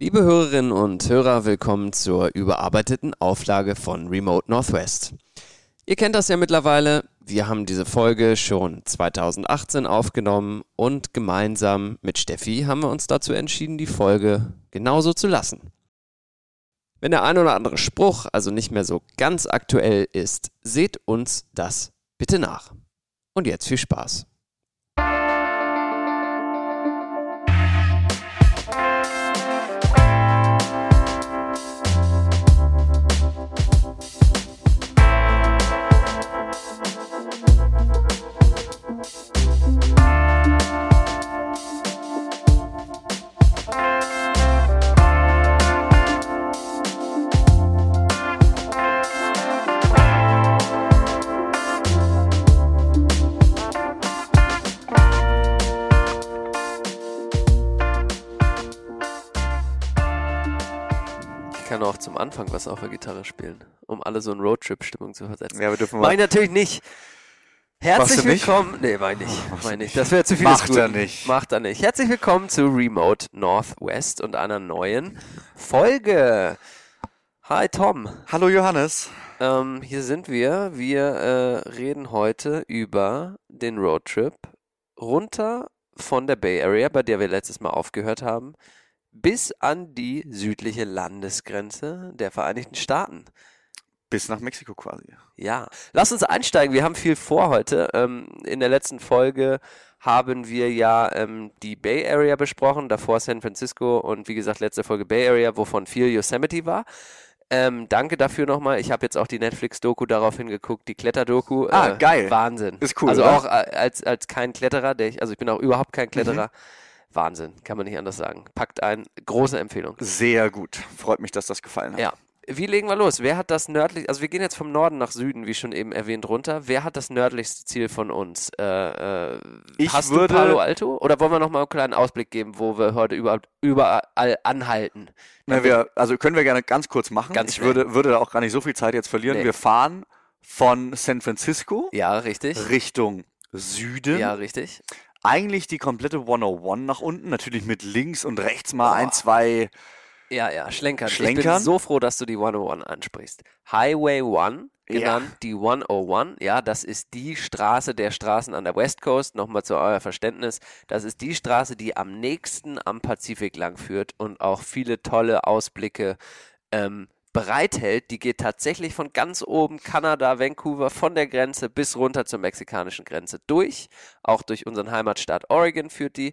Liebe Hörerinnen und Hörer, willkommen zur überarbeiteten Auflage von Remote Northwest. Ihr kennt das ja mittlerweile, wir haben diese Folge schon 2018 aufgenommen und gemeinsam mit Steffi haben wir uns dazu entschieden, die Folge genauso zu lassen. Wenn der ein oder andere Spruch also nicht mehr so ganz aktuell ist, seht uns das bitte nach. Und jetzt viel Spaß. Kann auch zum Anfang was auf der Gitarre spielen, um alle so in Roadtrip-Stimmung zu versetzen. Ja, wir dürfen Mach mal. ich natürlich nicht. Herzlich du nicht? willkommen. Nee, meine ich. Meine ich. nicht. Das wäre zu viel. Macht er nicht. Macht er nicht. Herzlich willkommen zu Remote Northwest und einer neuen Folge. Hi Tom. Hallo Johannes. Ähm, hier sind wir. Wir äh, reden heute über den Roadtrip runter von der Bay Area, bei der wir letztes Mal aufgehört haben, bis an die südliche Landesgrenze der Vereinigten Staaten. Bis nach Mexiko quasi. Ja, lass uns einsteigen. Wir haben viel vor heute. Ähm, in der letzten Folge haben wir ja ähm, die Bay Area besprochen, davor San Francisco und wie gesagt, letzte Folge Bay Area, wovon viel Yosemite war. Ähm, danke dafür nochmal. Ich habe jetzt auch die Netflix-Doku darauf hingeguckt, die Kletter-Doku. Ah, geil. Wahnsinn. Ist cool, Also oder? auch äh, als, als kein Kletterer, der ich, also ich bin auch überhaupt kein Kletterer. Wahnsinn, kann man nicht anders sagen. Packt ein, große Empfehlung. Sehr gut. Freut mich, dass das gefallen hat. Ja. Wie legen wir los? Wer hat das nördlich, also wir gehen jetzt vom Norden nach Süden, wie schon eben erwähnt, runter. Wer hat das nördlichste Ziel von uns? Äh, äh, Ich hast würde- du Palo Alto? Oder wollen wir nochmal einen kleinen Ausblick geben, wo wir heute überall, überall anhalten? Na, wir, also können wir gerne ganz kurz machen. Ganz ich schnell. würde, würde da auch gar nicht so viel Zeit jetzt verlieren. Nee. Wir fahren von San Francisco Ja, richtig. Richtung Süden. Ja, richtig. Eigentlich die komplette 101 nach unten. Natürlich mit links und rechts mal Boah. ein, zwei. Ja, ja, schlenkern. Ich bin Schlenkern? so froh, dass du die 101 ansprichst. Highway 1, Ja. genannt die 101. Ja, das ist die Straße der Straßen an der West Coast. Nochmal zu euer Verständnis. Das ist die Straße, die am nächsten am Pazifik lang führt und auch viele tolle Ausblicke ähm, bereithält. Die geht tatsächlich von ganz oben Kanada, Vancouver, von der Grenze bis runter zur mexikanischen Grenze durch. Auch durch unseren Heimatstaat Oregon führt die.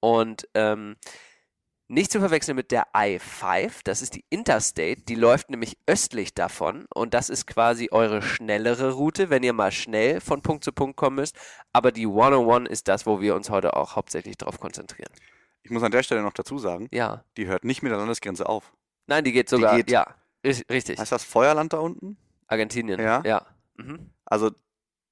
Und ähm, nicht zu verwechseln mit der I-5, das ist die Interstate, die läuft nämlich östlich davon und das ist quasi eure schnellere Route, wenn ihr mal schnell von Punkt zu Punkt kommen müsst. Aber die 101 ist das, wo wir uns heute auch hauptsächlich darauf konzentrieren. Ich muss an der Stelle noch dazu sagen, Ja. die hört nicht mit der Landesgrenze auf. Nein, die geht sogar, geht- ja, ri- richtig. Heißt das Feuerland da unten? Argentinien. Ja. Ja. Mhm. Also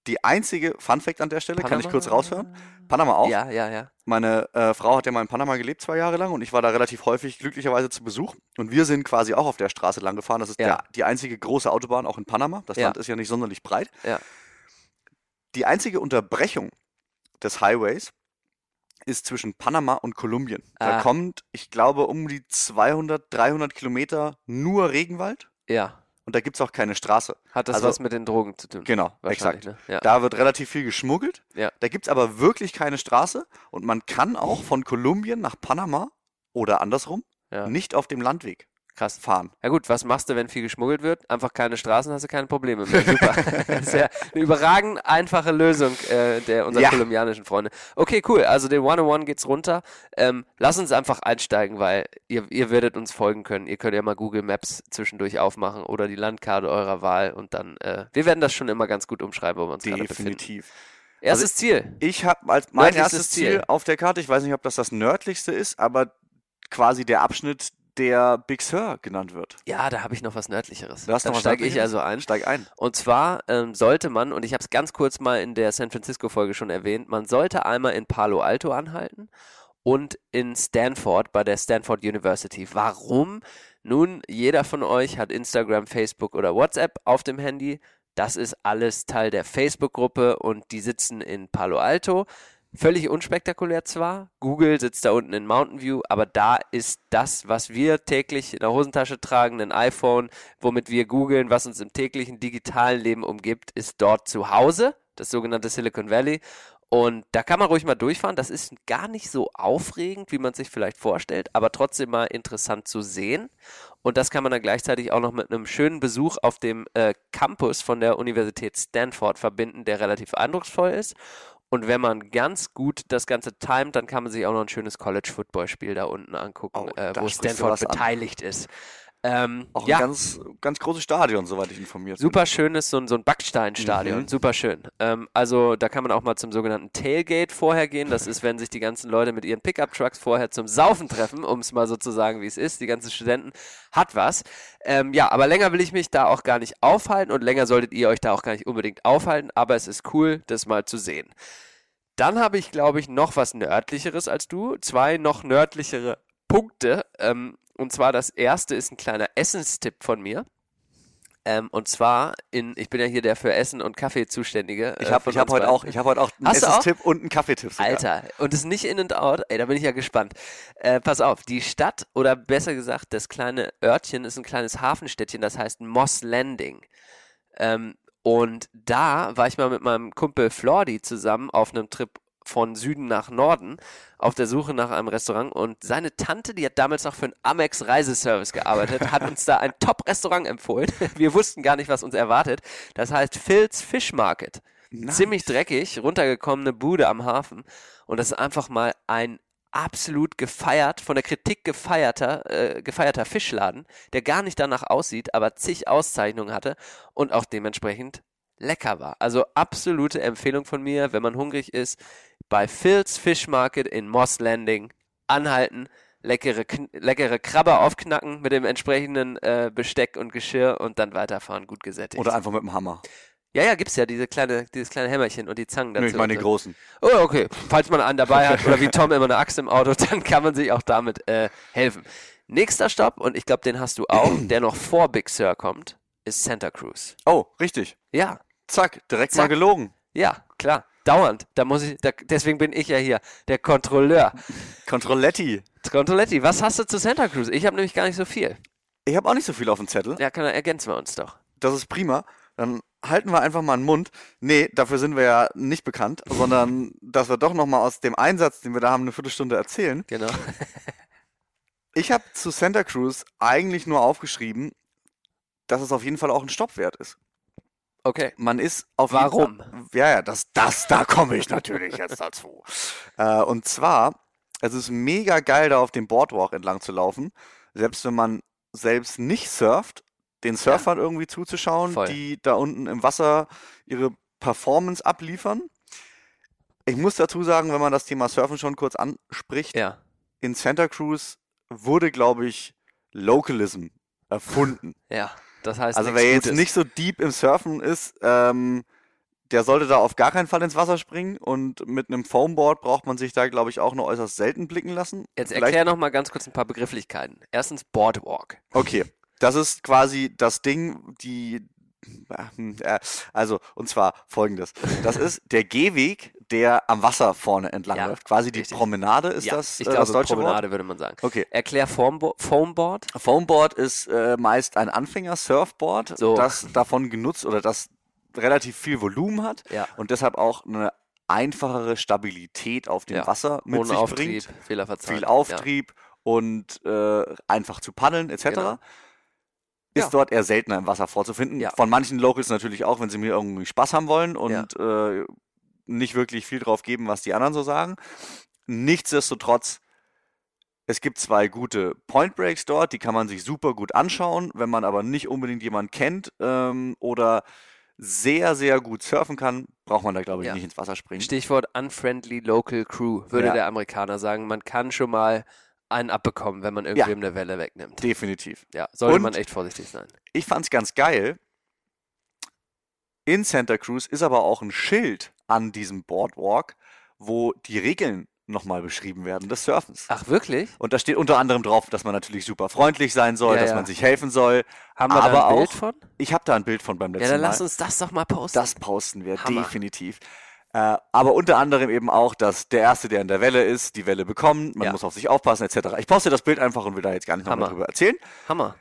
die einzige Fun Fact an der Stelle, kann ich Panama? kurz raushören. Panama auch. Ja, ja, ja. Meine äh, Frau hat ja mal in Panama gelebt, zwei Jahre lang, und ich war da relativ häufig glücklicherweise zu Besuch. Und wir sind quasi auch auf der Straße lang gefahren. Das ist Ja. der, die einzige große Autobahn auch in Panama. Das Ja. Land ist ja nicht sonderlich breit. Ja. Die einzige Unterbrechung des Highways ist zwischen Panama und Kolumbien. Da Ah. kommt, ich glaube, um die 200, 300 Kilometer nur Regenwald Ja. und da gibt es auch keine Straße. Hat das Also- was mit den Drogen zu tun? Genau, exakt. ne? Ja. Da wird relativ viel geschmuggelt. Ja. Da gibt es aber wirklich keine Straße und man kann auch von Kolumbien nach Panama oder andersrum Ja. nicht auf dem Landweg Krass. fahren. Ja gut, was machst du, wenn viel geschmuggelt wird? Einfach keine Straßen, hast du keine Probleme mehr. Super. das ist ja eine überragend einfache Lösung äh, der unserer Ja. kolumbianischen Freunde. Okay, cool. Also den 101 geht's runter. Ähm, lass uns einfach einsteigen, weil ihr, ihr werdet uns folgen können. Ihr könnt ja mal Google Maps zwischendurch aufmachen oder die Landkarte eurer Wahl und dann, äh, wir werden das schon immer ganz gut umschreiben, wo wir uns gerade befinden. Definitiv. Erstes Ziel. Ich habe als mein Nördlichstes erstes Ziel. Ziel. auf der Karte, ich weiß nicht, ob das das nördlichste ist, aber quasi der Abschnitt, der Big Sur genannt wird. Ja, da habe ich noch was Nördlicheres. Was steige ich also ein. Steig ein. Und zwar ähm, sollte man, und ich habe es ganz kurz mal in der San Francisco-Folge schon erwähnt, man sollte einmal in Palo Alto anhalten und in Stanford bei der Stanford University. Warum? Nun, jeder von euch hat Instagram, Facebook oder WhatsApp auf dem Handy. Das ist alles Teil der Facebook-Gruppe und die sitzen in Palo Alto. Völlig unspektakulär zwar. Google sitzt da unten in Mountain View, aber da ist das, was wir täglich in der Hosentasche tragen, ein iPhone, womit wir googeln, was uns im täglichen digitalen Leben umgibt, ist dort zu Hause, das sogenannte Silicon Valley. Und da kann man ruhig mal durchfahren. Das ist gar nicht so aufregend, wie man sich vielleicht vorstellt, aber trotzdem mal interessant zu sehen. Und das kann man dann gleichzeitig auch noch mit einem schönen Besuch auf dem äh, Campus von der Universität Stanford verbinden, der relativ eindrucksvoll ist. Und wenn man ganz gut das Ganze timet, dann kann man sich auch noch ein schönes College-Football-Spiel da unten angucken, Oh, äh, wo Stanford was an. beteiligt ist. Ähm, Auch ja, ein ganz, ganz großes Stadion, soweit ich informiert bin. super schönes, so, ein- so ein Backsteinstadion, Mhm. super schön. Ähm, also da kann man auch mal zum sogenannten Tailgate vorher gehen. Das ist, wenn sich die ganzen Leute mit ihren Pickup-Trucks vorher zum Saufen treffen, um es mal so zu sagen, wie es ist. Die ganzen Studenten hat was. Ähm, ja, aber länger will ich mich da auch gar nicht aufhalten und länger solltet ihr euch da auch gar nicht unbedingt aufhalten, aber es ist cool, das mal zu sehen. Dann habe ich, glaube ich, noch was Nördlicheres als du. Zwei noch nördlichere Punkte. Ähm, und zwar das erste ist ein kleiner Essenstipp von mir. Ähm, und zwar in, ich bin ja hier der für Essen und Kaffee zuständige. Ich äh, habe von ich hab heute auch, ich hab heute auch einen? Essenstipp und einen Kaffeetipp sogar. Alter, und es ist nicht in and out. Ey, da bin ich ja gespannt. Äh, pass auf, die Stadt oder besser gesagt, das kleine Örtchen ist ein kleines Hafenstädtchen, das heißt Moss Landing. Ähm, und da war ich mal mit meinem Kumpel Flordi zusammen auf einem Trip von Süden nach Norden auf der Suche nach einem Restaurant und seine Tante, die hat damals noch für einen Amex Reiseservice gearbeitet, hat uns da ein Top-Restaurant empfohlen. Wir wussten gar nicht, was uns erwartet. Das heißt Phil's Fish Market. Nice. Ziemlich dreckig, runtergekommene Bude am Hafen. Und das ist einfach mal ein absolut gefeiert, von der Kritik gefeierter, äh, gefeierter Fischladen, der gar nicht danach aussieht, aber zig Auszeichnungen hatte und auch dementsprechend lecker war. Also absolute Empfehlung von mir, wenn man hungrig ist, bei Phil's Fish Market in Moss Landing anhalten, leckere, leckere Krabbe aufknacken mit dem entsprechenden äh, Besteck und Geschirr und dann weiterfahren, gut gesättigt. Oder einfach mit dem Hammer. ja, ja, gibt's ja diese kleine, dieses kleine Hämmerchen und die Zangen dazu. Nö, ich meine so. großen. Oh, okay. Falls man einen dabei hat oder wie Tom immer eine Axt im Auto, dann kann man sich auch damit äh, helfen. Nächster Stopp, und ich glaube, den hast du auch, der noch vor Big Sur kommt, ist Santa Cruz. Oh, richtig. Ja, Zack, direkt mal Zack. gelogen. ja, klar. Dauernd. Da muss ich, da, deswegen bin ich ja hier, der Kontrolleur. Controlletti. Controlletti, was hast du zu Santa Cruz? Ich habe nämlich gar nicht so viel. Ich habe auch nicht so viel auf dem Zettel. Ja, kann, ergänzen wir uns doch. Das ist prima. Dann halten wir einfach mal den Mund. Nee, dafür sind wir ja nicht bekannt, sondern dass wir doch nochmal aus dem Einsatz, den wir da haben, eine Viertelstunde erzählen. Genau. Ich habe zu Santa Cruz eigentlich nur aufgeschrieben, dass es auf jeden Fall auch ein Stopp wert ist. Okay. Man ist auf Warum? Ja, ja, das, das, da komme ich natürlich jetzt dazu. Äh, und zwar, es ist mega geil, da auf dem Boardwalk entlang zu laufen. Selbst wenn man selbst nicht surft, den Surfern irgendwie zuzuschauen, Voll. die da unten im Wasser ihre Performance abliefern. Ich muss dazu sagen, wenn man das Thema Surfen schon kurz anspricht, Ja. in Santa Cruz wurde, glaube ich, Localism erfunden. Ja. Das heißt, Also wer jetzt Gutes. nicht so deep im Surfen ist, ähm, der sollte da auf gar keinen Fall ins Wasser springen und mit einem Foamboard braucht man sich da, glaube ich, auch nur äußerst selten blicken lassen. Jetzt Vielleicht- erklär noch mal ganz kurz ein paar Begrifflichkeiten. Erstens Boardwalk. Okay, das ist quasi das Ding, die, also, und zwar folgendes. Das ist der Gehweg, der am Wasser vorne entlang Ja, läuft. Quasi die richtig. Promenade ist ja, das, ich äh, glaube, das deutsche Promenade Wort? würde man sagen. Okay. Erklär Foambo Foamboard. Foamboard ist äh, meist ein Anfänger-Surfboard, So. das davon genutzt oder das relativ viel Volumen hat Ja. und deshalb auch eine einfachere Stabilität auf dem. Wasser mit Ohne sich Auftrieb, bringt. Viel Auftrieb und äh, einfach zu paddeln etc. Genau. Ist Ja. dort eher seltener im Wasser vorzufinden. Ja. Von manchen Locals natürlich auch, wenn sie mir irgendwie Spaß haben wollen und äh, nicht wirklich viel drauf geben, was die anderen so sagen. Nichtsdestotrotz, es gibt zwei gute Point Breaks dort, die kann man sich super gut anschauen, wenn man aber nicht unbedingt jemanden kennt ähm, oder sehr, sehr gut surfen kann, braucht man da, glaube ich, Ja. nicht ins Wasser springen. Stichwort Unfriendly Local Crew, würde Ja. der Amerikaner sagen. Man kann schon mal einen abbekommen, wenn man irgendwem eine Welle wegnimmt. Definitiv. Ja, sollte Und- man echt vorsichtig sein. Ich fand's ganz geil. In Santa Cruz ist aber auch ein Schild an diesem Boardwalk, wo die Regeln nochmal beschrieben werden des Surfens. Ach, wirklich? Und da steht unter anderem drauf, dass man natürlich super freundlich sein soll, Ja, dass ja. man sich helfen soll. Haben wir Aber da ein Bild auch- von? Ich habe da ein Bild von beim Ja, letzten dann Mal. lass uns das doch mal posten. Das posten wir Hammer. definitiv. Äh, aber unter anderem eben auch, dass der Erste, der in der Welle ist, die Welle bekommt, man Ja. muss auf sich aufpassen, etc. Ich poste das Bild einfach und will da jetzt gar nicht nochmal drüber erzählen. Hammer.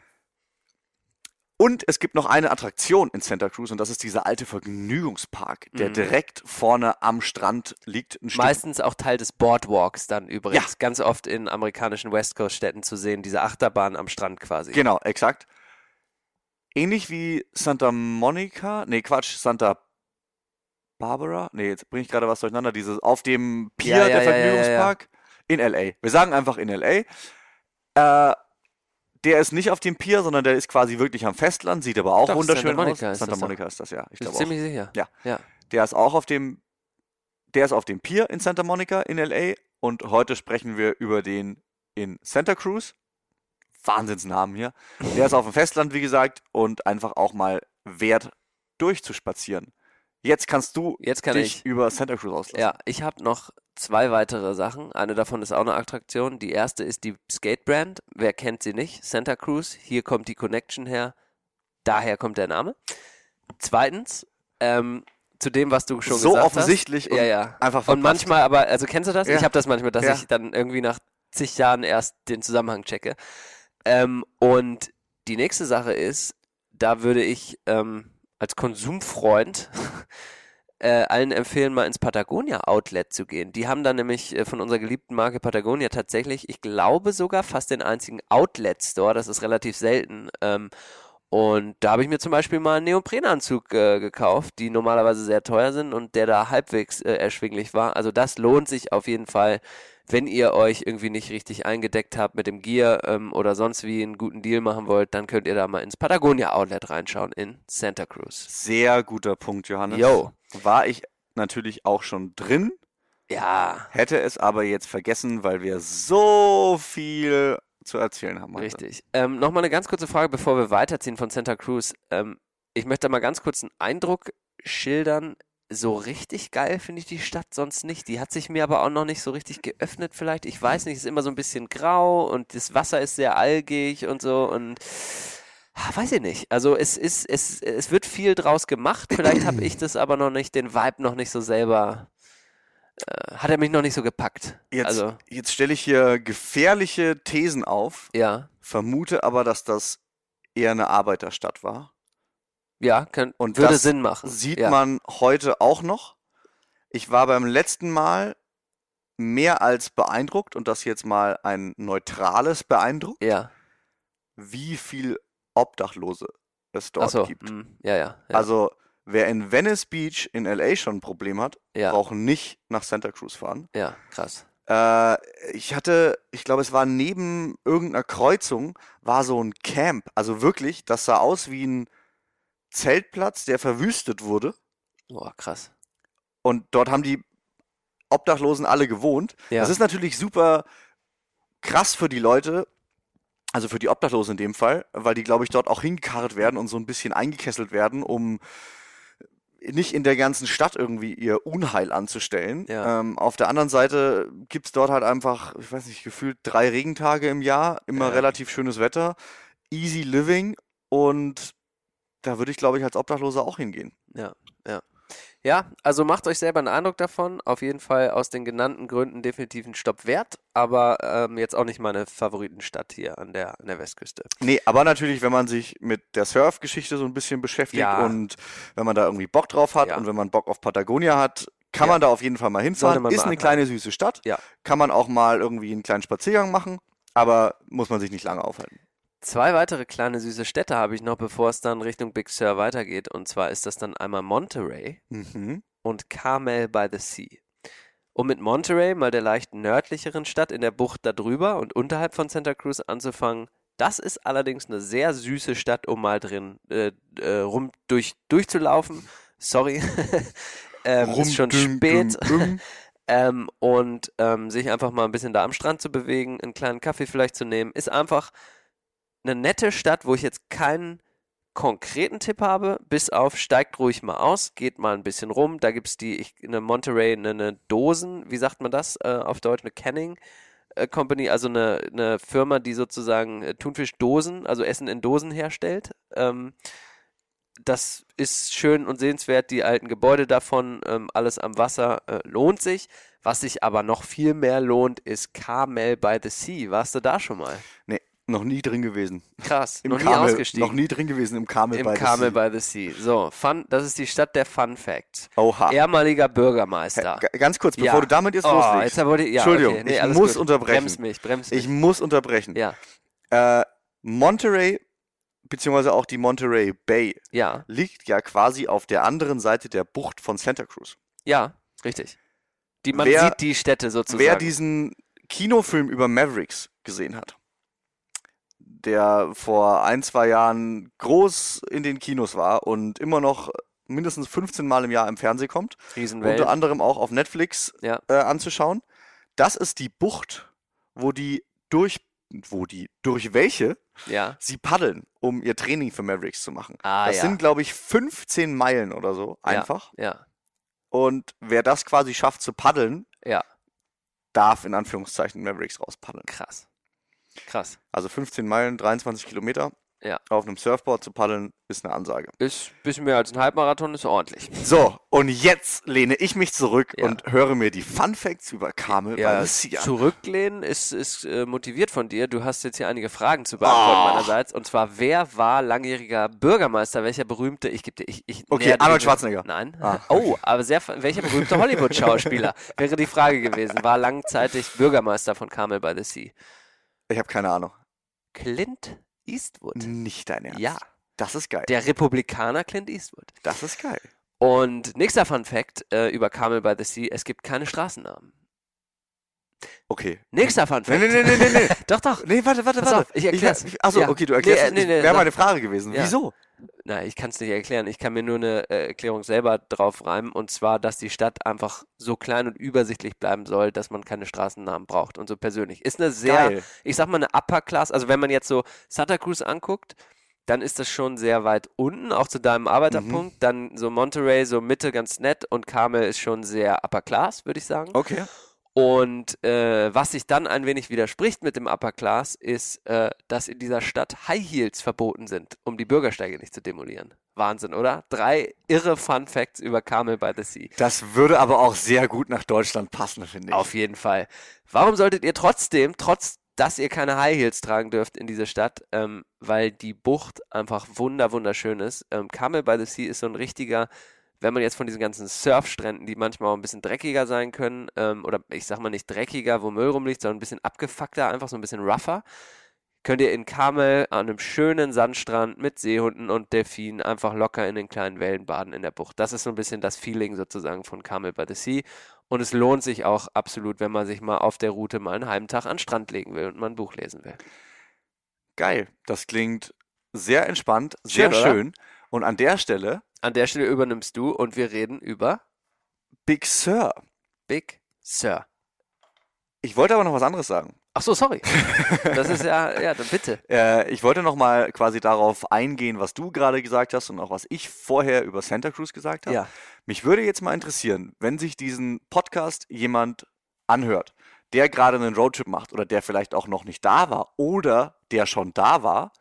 Und es gibt noch eine Attraktion in Santa Cruz und das ist dieser alte Vergnügungspark, der Mhm. direkt vorne am Strand liegt. Meistens auch Teil des Boardwalks dann übrigens. Ganz oft in amerikanischen West Coast Städten zu sehen, diese Achterbahn am Strand quasi. Genau, exakt. Ähnlich wie Santa Monica, nee, Quatsch, Santa Barbara, nee, jetzt bringe ich gerade was durcheinander, dieses auf dem Pier Ja, der ja, ja, ja, Vergnügungspark in LA. Wir sagen einfach in LA. Äh, der ist nicht auf dem Pier, sondern der ist quasi wirklich am Festland, sieht aber auch Doch, wunderschön Santa Monica aus. ist Santa das. Monica ist das, ja. Ich auch. ziemlich sicher? Ja. Ja. Der ist auch auf dem, der ist auf dem Pier in Santa Monica in LA und heute sprechen wir über den in Santa Cruz. Wahnsinnsnamen hier. Der ist auf dem Festland, wie gesagt, und einfach auch mal wert durchzuspazieren. Jetzt kannst du Jetzt kann dich ich. über Santa Cruz auslassen. Ja, ich habe noch zwei weitere Sachen. Eine davon ist auch eine Attraktion. Die erste ist die Skate Brand. Wer kennt sie nicht? Santa Cruz. Hier kommt die Connection her. Daher kommt der Name. Zweitens, ähm, zu dem, was du schon so gesagt offensichtlich hast. und Ja, ja. einfach Und verpasst. manchmal aber, also kennst du das? Ja. Ich habe das manchmal, dass Ja. ich dann irgendwie nach zig Jahren erst den Zusammenhang checke. Ähm, und die nächste Sache ist, da würde ich ähm, als Konsumfreund äh, allen empfehlen, mal ins Patagonia Outlet zu gehen. Die haben da nämlich äh, von unserer geliebten Marke Patagonia tatsächlich, ich glaube sogar fast den einzigen Outlet Store. Das ist relativ selten. Ähm, und da habe ich mir zum Beispiel mal einen Neoprenanzug äh, gekauft, die normalerweise sehr teuer sind und der da halbwegs äh, erschwinglich war. Also das lohnt sich auf jeden Fall, wenn ihr euch irgendwie nicht richtig eingedeckt habt mit dem Gear ähm, oder sonst wie einen guten Deal machen wollt, dann könnt ihr da mal ins Patagonia Outlet reinschauen in Santa Cruz. Sehr guter Punkt, Johannes. Yo. War ich natürlich auch schon drin, Ja, hätte es aber jetzt vergessen, weil wir so viel zu erzählen haben. heute. richtig. Ähm, Nochmal eine ganz kurze Frage, bevor wir weiterziehen von Santa Cruz. Ähm, ich möchte mal ganz kurz einen Eindruck schildern. So richtig geil finde ich die Stadt sonst nicht. Die hat sich mir aber auch noch nicht so richtig geöffnet vielleicht. Ich weiß nicht, es ist immer so ein bisschen grau und das Wasser ist sehr algig und so und ah, weiß ich nicht. Also es ist, es, es wird viel draus gemacht. Vielleicht habe ich das aber noch nicht, den Vibe noch nicht so selber, äh, hat er mich noch nicht so gepackt. Jetzt, Also, jetzt stelle ich hier gefährliche Thesen auf, ja, vermute aber, dass das eher eine Arbeiterstadt war. Ja, könnt, Und würde das Sinn machen. Sieht ja. man heute auch noch. Ich war beim letzten Mal mehr als beeindruckt und das jetzt mal ein neutrales beeindruckt, Ja, wie viel Obdachlose es dort so, gibt. mm, ja, ja, ja, Also wer in Venice Beach in LA schon ein Problem hat, ja, braucht nicht nach Santa Cruz fahren. ja, krass. Äh, ich hatte, ich glaube, es war neben irgendeiner Kreuzung, war so ein Camp. Also wirklich, das sah aus wie ein Zeltplatz, der verwüstet wurde. Boah, krass. Und dort haben die Obdachlosen alle gewohnt. Ja, Das ist natürlich super krass für die Leute, also für die Obdachlosen in dem Fall, weil die, glaube ich, dort auch hingekarrt werden und so ein bisschen eingekesselt werden, um nicht in der ganzen Stadt irgendwie ihr Unheil anzustellen. Ja. Ähm, auf der anderen Seite gibt's dort halt einfach, ich weiß nicht, gefühlt drei Regentage im Jahr, immer Ja. relativ schönes Wetter, easy living und da würde ich, glaube ich, als Obdachloser auch hingehen. ja, ja. Ja, also macht euch selber einen Eindruck davon. Auf jeden Fall aus den genannten Gründen definitiv ein Stopp wert, aber ähm, jetzt auch nicht meine Favoritenstadt hier an der, an der Westküste. Nee, aber natürlich, wenn man sich mit der Surf-Geschichte so ein bisschen beschäftigt Ja. und wenn man da irgendwie Bock drauf hat Ja. und wenn man Bock auf Patagonia hat, kann Ja. man da auf jeden Fall mal hinfahren. Ist eine kleine süße Stadt. Ja. Kann man auch mal irgendwie einen kleinen Spaziergang machen, aber muss man sich nicht lange aufhalten. Zwei weitere kleine süße Städte habe ich noch, bevor es dann Richtung Big Sur weitergeht. Und zwar ist das dann einmal Monterey Mhm. und Carmel by the Sea. Um mit Monterey, mal der leicht nördlicheren Stadt in der Bucht darüber und unterhalb von Santa Cruz anzufangen, das ist allerdings eine sehr süße Stadt, um mal drin äh, äh, rum durch, durchzulaufen. Sorry, ähm, ist schon Rum, düm, spät. düm, düm. Ähm, und ähm, sich einfach mal ein bisschen da am Strand zu bewegen, einen kleinen Kaffee vielleicht zu nehmen, ist einfach eine nette Stadt, wo ich jetzt keinen konkreten Tipp habe, bis auf steigt ruhig mal aus, geht mal ein bisschen rum. Da gibt es die, ich, eine Monterey, eine, eine Dosen, wie sagt man das äh, auf Deutsch, eine Canning äh, Company, also eine, eine Firma, die sozusagen äh, Thunfischdosen, also Essen in Dosen herstellt. Ähm, das ist schön und sehenswert, die alten Gebäude davon, ähm, alles am Wasser äh, lohnt sich. Was sich aber noch viel mehr lohnt, ist Carmel by the Sea. Warst du da schon mal? Nee, noch nie drin gewesen. Krass, Im noch nie Carmel, ausgestiegen. Noch nie drin gewesen im Carmel Im by Carmel the Sea. by the Sea. So, Fun, das ist die Stadt der Fun Facts. Oha. Ehemaliger Bürgermeister. G- Ganz kurz, bevor Ja. du damit jetzt Oh, loslegst. jetzt ich, ja, Entschuldigung, okay. nee, ich muss gut. unterbrechen. Brems mich, brems mich. Ich muss unterbrechen. ja, Äh, Monterey, beziehungsweise auch die Monterey Bay, ja, liegt ja quasi auf der anderen Seite der Bucht von Santa Cruz. ja, richtig. Die, man Wer- sieht die Städte sozusagen. Wer diesen Kinofilm über Mavericks gesehen hat, der vor ein, zwei Jahren groß in den Kinos war und immer noch mindestens 15 Mal im Jahr im Fernsehen kommt, Riesenwelt. unter anderem auch auf Netflix Ja. äh, anzuschauen, das ist die Bucht, wo die durch, wo die, durch welche Ja. sie paddeln, um ihr Training für Mavericks zu machen. Ah, das ja. sind, glaube ich, 15 Meilen oder so, einfach. Ja. Und wer das quasi schafft zu paddeln, darf in Anführungszeichen Mavericks rauspaddeln. Krass. Krass. Also 15 Meilen, 23 Kilometer. Ja. Auf einem Surfboard zu paddeln, ist eine Ansage. Ist ein bisschen mehr als ein Halbmarathon, ist ordentlich. So, und jetzt lehne ich mich zurück Ja. und höre mir die Fun Facts über Carmel Ja, by the Sea an. zurücklehnen ist, ist äh, motiviert von dir. Du hast jetzt hier einige Fragen zu beantworten Oh. meinerseits. Und zwar, wer war langjähriger Bürgermeister? Welcher berühmte, ich gebe dir, ich, ich Okay, Arnold Schwarzenegger. Nein. Ah, Oh, aber sehr, welcher berühmte Hollywood-Schauspieler wäre die Frage gewesen? War langzeitig Bürgermeister von Carmel by the Sea? Ich habe keine Ahnung. Clint Eastwood. Nicht dein Ernst. Ja, Das ist geil. der Republikaner Clint Eastwood. Das ist geil. Und nächster Fun Fact äh, über Carmel by the Sea: Es gibt keine Straßennamen. Okay. Nächster Fun Fact. nee, nee, nee, nee, nee. Doch, doch. Nee, warte, warte, Pass warte. auf, ich erklär's. Ich, achso, Ja. okay, du erklärst Nee, es. nee, nee, Wäre meine Frage gewesen. Ja. Wieso? Na, ich kann es nicht erklären. Ich kann mir nur eine äh, Erklärung selber drauf reimen. Und zwar, dass die Stadt einfach so klein und übersichtlich bleiben soll, dass man keine Straßennamen braucht und so persönlich. Ist eine sehr, Geil. ich sag mal, eine Upper Class. Also wenn man jetzt so Santa Cruz anguckt, dann ist das schon sehr weit unten, auch zu deinem Arbeiterpunkt. Mhm. Dann so Monterey, so Mitte ganz nett und Carmel ist schon sehr Upper Class, würde ich sagen. Okay. Und äh, was sich dann ein wenig widerspricht mit dem Upper Class, ist, äh, dass in dieser Stadt High Heels verboten sind, um die Bürgersteige nicht zu demolieren. Wahnsinn, oder? Drei irre Fun Facts über Carmel by the Sea. Das würde aber auch sehr gut nach Deutschland passen, finde ich. Auf jeden Fall. Warum solltet ihr trotzdem, trotz dass ihr keine High Heels tragen dürft in diese Stadt, ähm, weil die Bucht einfach wunder wunderschön ist. Ähm, Carmel by the Sea ist so ein richtiger, wenn man jetzt von diesen ganzen Surfstränden, die manchmal auch ein bisschen dreckiger sein können, ähm, oder ich sag mal nicht dreckiger, wo Müll rumliegt, sondern ein bisschen abgefuckter, einfach so ein bisschen rougher, könnt ihr in Carmel an einem schönen Sandstrand mit Seehunden und Delfinen einfach locker in den kleinen Wellen baden in der Bucht. Das ist so ein bisschen das Feeling sozusagen von Carmel by the Sea. Und es lohnt sich auch absolut, wenn man sich mal auf der Route mal einen halben Tag an den Strand legen will und mal ein Buch lesen will. Geil. Das klingt sehr entspannt, sehr Schön, schön. Und an der Stelle An der Stelle übernimmst du und wir reden über Big Sur. Big Sur. Ich wollte aber noch was anderes sagen. Ach so, sorry. Das ist ja, ja, dann bitte. Äh, ich wollte noch mal quasi darauf eingehen, was du gerade gesagt hast und auch was ich vorher über Santa Cruz gesagt habe. Ja. Mich würde jetzt mal interessieren, wenn sich diesen Podcast jemand anhört, der gerade einen Roadtrip macht oder der vielleicht auch noch nicht da war oder der schon da war,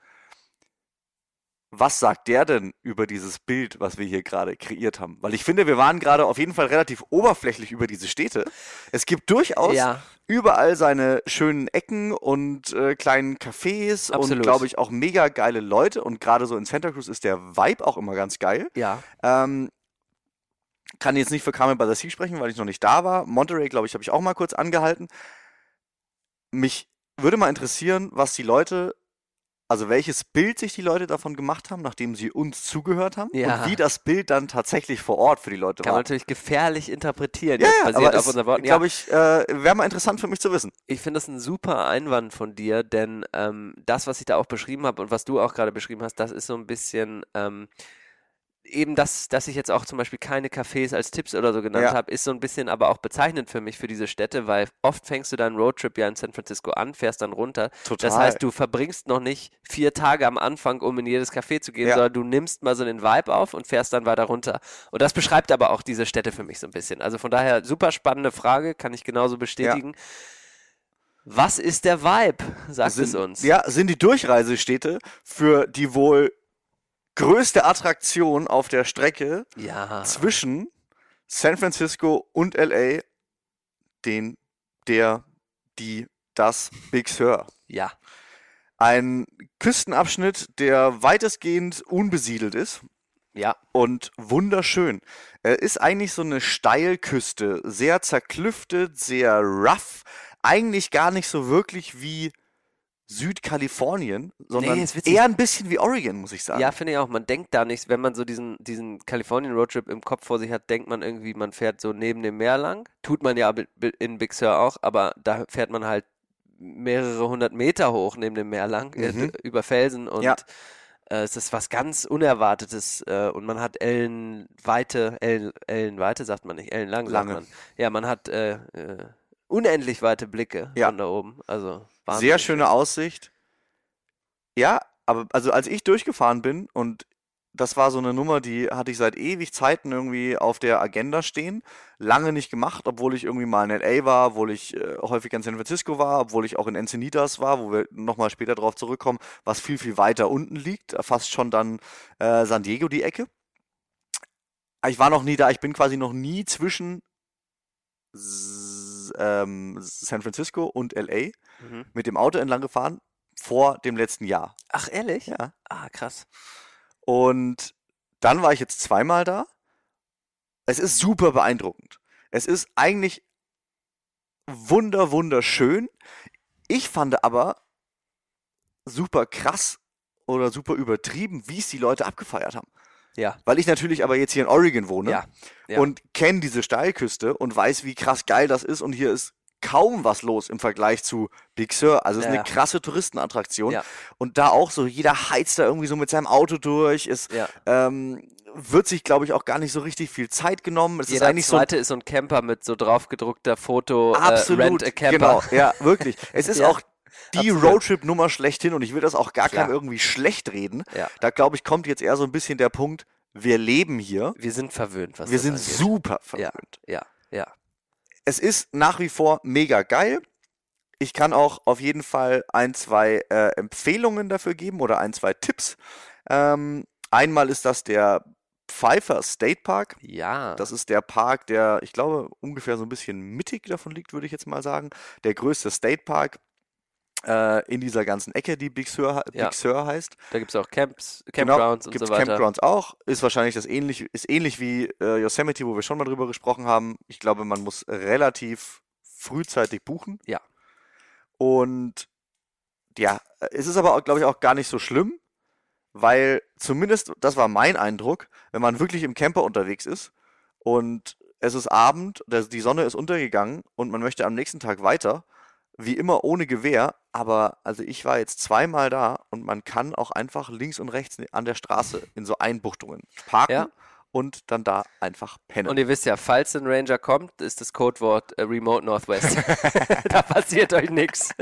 was sagt der denn über dieses Bild, was wir hier gerade kreiert haben? Weil ich finde, wir waren gerade auf jeden Fall relativ oberflächlich über diese Städte. Es gibt durchaus Ja. überall seine schönen Ecken und äh, kleinen Cafés und Absolut. glaube ich auch mega geile Leute. Und gerade so in Santa Cruz ist der Vibe auch immer ganz geil. Ja. Ähm, kann jetzt nicht für Carmen by the Sea sprechen, weil ich noch nicht da war. Monterey, glaube ich, habe ich auch mal kurz angehalten. Mich würde mal interessieren, was die Leute, also welches Bild sich die Leute davon gemacht haben, nachdem sie uns zugehört haben Ja. und wie das Bild dann tatsächlich vor Ort für die Leute Kann man war. natürlich gefährlich interpretieren, Ja, ja, aber auf unseren Worten. Ja, glaube ich, äh, wäre mal interessant für mich zu wissen. Ich finde das ein super Einwand von dir, denn ähm, das, was ich da auch beschrieben habe und was du auch gerade beschrieben hast, das ist so ein bisschen ähm, eben das, dass ich jetzt auch zum Beispiel keine Cafés als Tipps oder so genannt Ja. habe, ist so ein bisschen aber auch bezeichnend für mich für diese Städte, weil oft fängst du deinen Roadtrip ja in San Francisco an, fährst dann runter. Total. Das heißt, du verbringst noch nicht vier Tage am Anfang, um in jedes Café zu gehen, Ja. sondern du nimmst mal so den Vibe auf und fährst dann weiter runter. Und das beschreibt aber auch diese Städte für mich so ein bisschen. Also von daher super spannende Frage, kann ich genauso bestätigen. Was ist der Vibe? Sagt sind, es uns. Ja, sind die Durchreisestädte für die wohl größte Attraktion auf der Strecke Ja. zwischen San Francisco und LA, den, der, die, das Big Sur. Ja. Ein Küstenabschnitt, der weitestgehend unbesiedelt ist Ja. und wunderschön. Er ist eigentlich so eine Steilküste, sehr zerklüftet, sehr rough, eigentlich gar nicht so wirklich wie Südkalifornien, sondern witzig. eher ein bisschen wie Oregon, muss ich sagen. Ja, finde ich auch. Man denkt da nicht, wenn man so diesen, diesen Kalifornien-Roadtrip im Kopf vor sich hat, denkt man irgendwie, man fährt so neben dem Meer lang. Tut man ja in Big Sur auch, aber da fährt man halt mehrere hundert Meter hoch neben dem Meer lang, äh, Mhm. über Felsen und Ja. äh, es ist was ganz Unerwartetes äh, und man hat Ellenweite, Ellen, Ellenweite sagt man nicht, Ellenlang sagt man. Ja, man hat äh, äh, unendlich weite Blicke Ja. von da oben. Also Sehr wahnsinnig schöne Aussicht. Ja, aber also als ich durchgefahren bin und das war so eine Nummer, die hatte ich seit ewig Zeiten irgendwie auf der Agenda stehen. Lange nicht gemacht, obwohl ich irgendwie mal in LA war, obwohl ich äh, häufig in San Francisco war, obwohl ich auch in Encinitas war, wo wir nochmal später drauf zurückkommen, was viel, viel weiter unten liegt. Fast schon dann äh, San Diego die Ecke. Ich war noch nie da, ich bin quasi noch nie zwischen S- ähm, San Francisco und LA Mhm. mit dem Auto entlang gefahren vor dem letzten Jahr. Ach, ehrlich? Ja. Ah, krass. Und dann war ich jetzt zweimal da. Es ist super beeindruckend. Es ist eigentlich wunder, wunderschön. Ich fand aber super krass oder super übertrieben, wie es die Leute abgefeiert haben. Ja. Weil ich natürlich aber jetzt hier in Oregon wohne Ja, ja. und kenne diese Steilküste und weiß, wie krass geil das ist. Und hier ist kaum was los im Vergleich zu Big Sur. Also es ist Ja, eine krasse Touristenattraktion. Ja. Und da auch so, jeder heizt da irgendwie so mit seinem Auto durch. Es Ja. ähm, wird sich, glaube ich, auch gar nicht so richtig viel Zeit genommen. Es ist Jeder eigentlich so zweite ist so ein Camper mit so draufgedruckter Foto, äh, absolut, Rent a Camper. genau, ja, wirklich. Es ist auch die. Roadtrip-Nummer schlechthin und ich will das auch gar Klar. keinem irgendwie schlecht reden. Ja. Da, glaube ich, kommt jetzt eher so ein bisschen der Punkt, wir leben hier, Wir sind verwöhnt, was wir sind angeht. super Ja, verwöhnt. ja, ja. Es ist nach wie vor mega geil. Ich kann auch auf jeden Fall ein, zwei äh, Empfehlungen dafür geben oder ein, zwei Tipps. Ähm, einmal ist das der Pfeiffer State Park. Ja. Das ist der Park, der, ich glaube, ungefähr so ein bisschen mittig davon liegt, würde ich jetzt mal sagen. Der größte State Park in dieser ganzen Ecke, die Big Sur, he- Ja. Big Sur heißt. da gibt es auch Camps, Genau, Campgrounds und gibt's so weiter. Campgrounds auch. Ist wahrscheinlich das ähnlich, ist ähnlich wie äh, Yosemite, wo wir schon mal drüber gesprochen haben. Ich glaube, man muss relativ frühzeitig buchen. Ja. Und ja, es ist aber, glaube ich, auch gar nicht so schlimm, weil zumindest, das war mein Eindruck, wenn man wirklich im Camper unterwegs ist und es ist Abend, die Sonne ist untergegangen und man möchte am nächsten Tag weiter, wie immer ohne Gewehr, aber also ich war jetzt zweimal da und man kann auch einfach links und rechts an der Straße in so Einbuchtungen parken Ja. Und dann da einfach pennen. Und ihr wisst ja, falls ein Ranger kommt, ist das Codewort äh, Remote Northwest. da passiert euch nichts.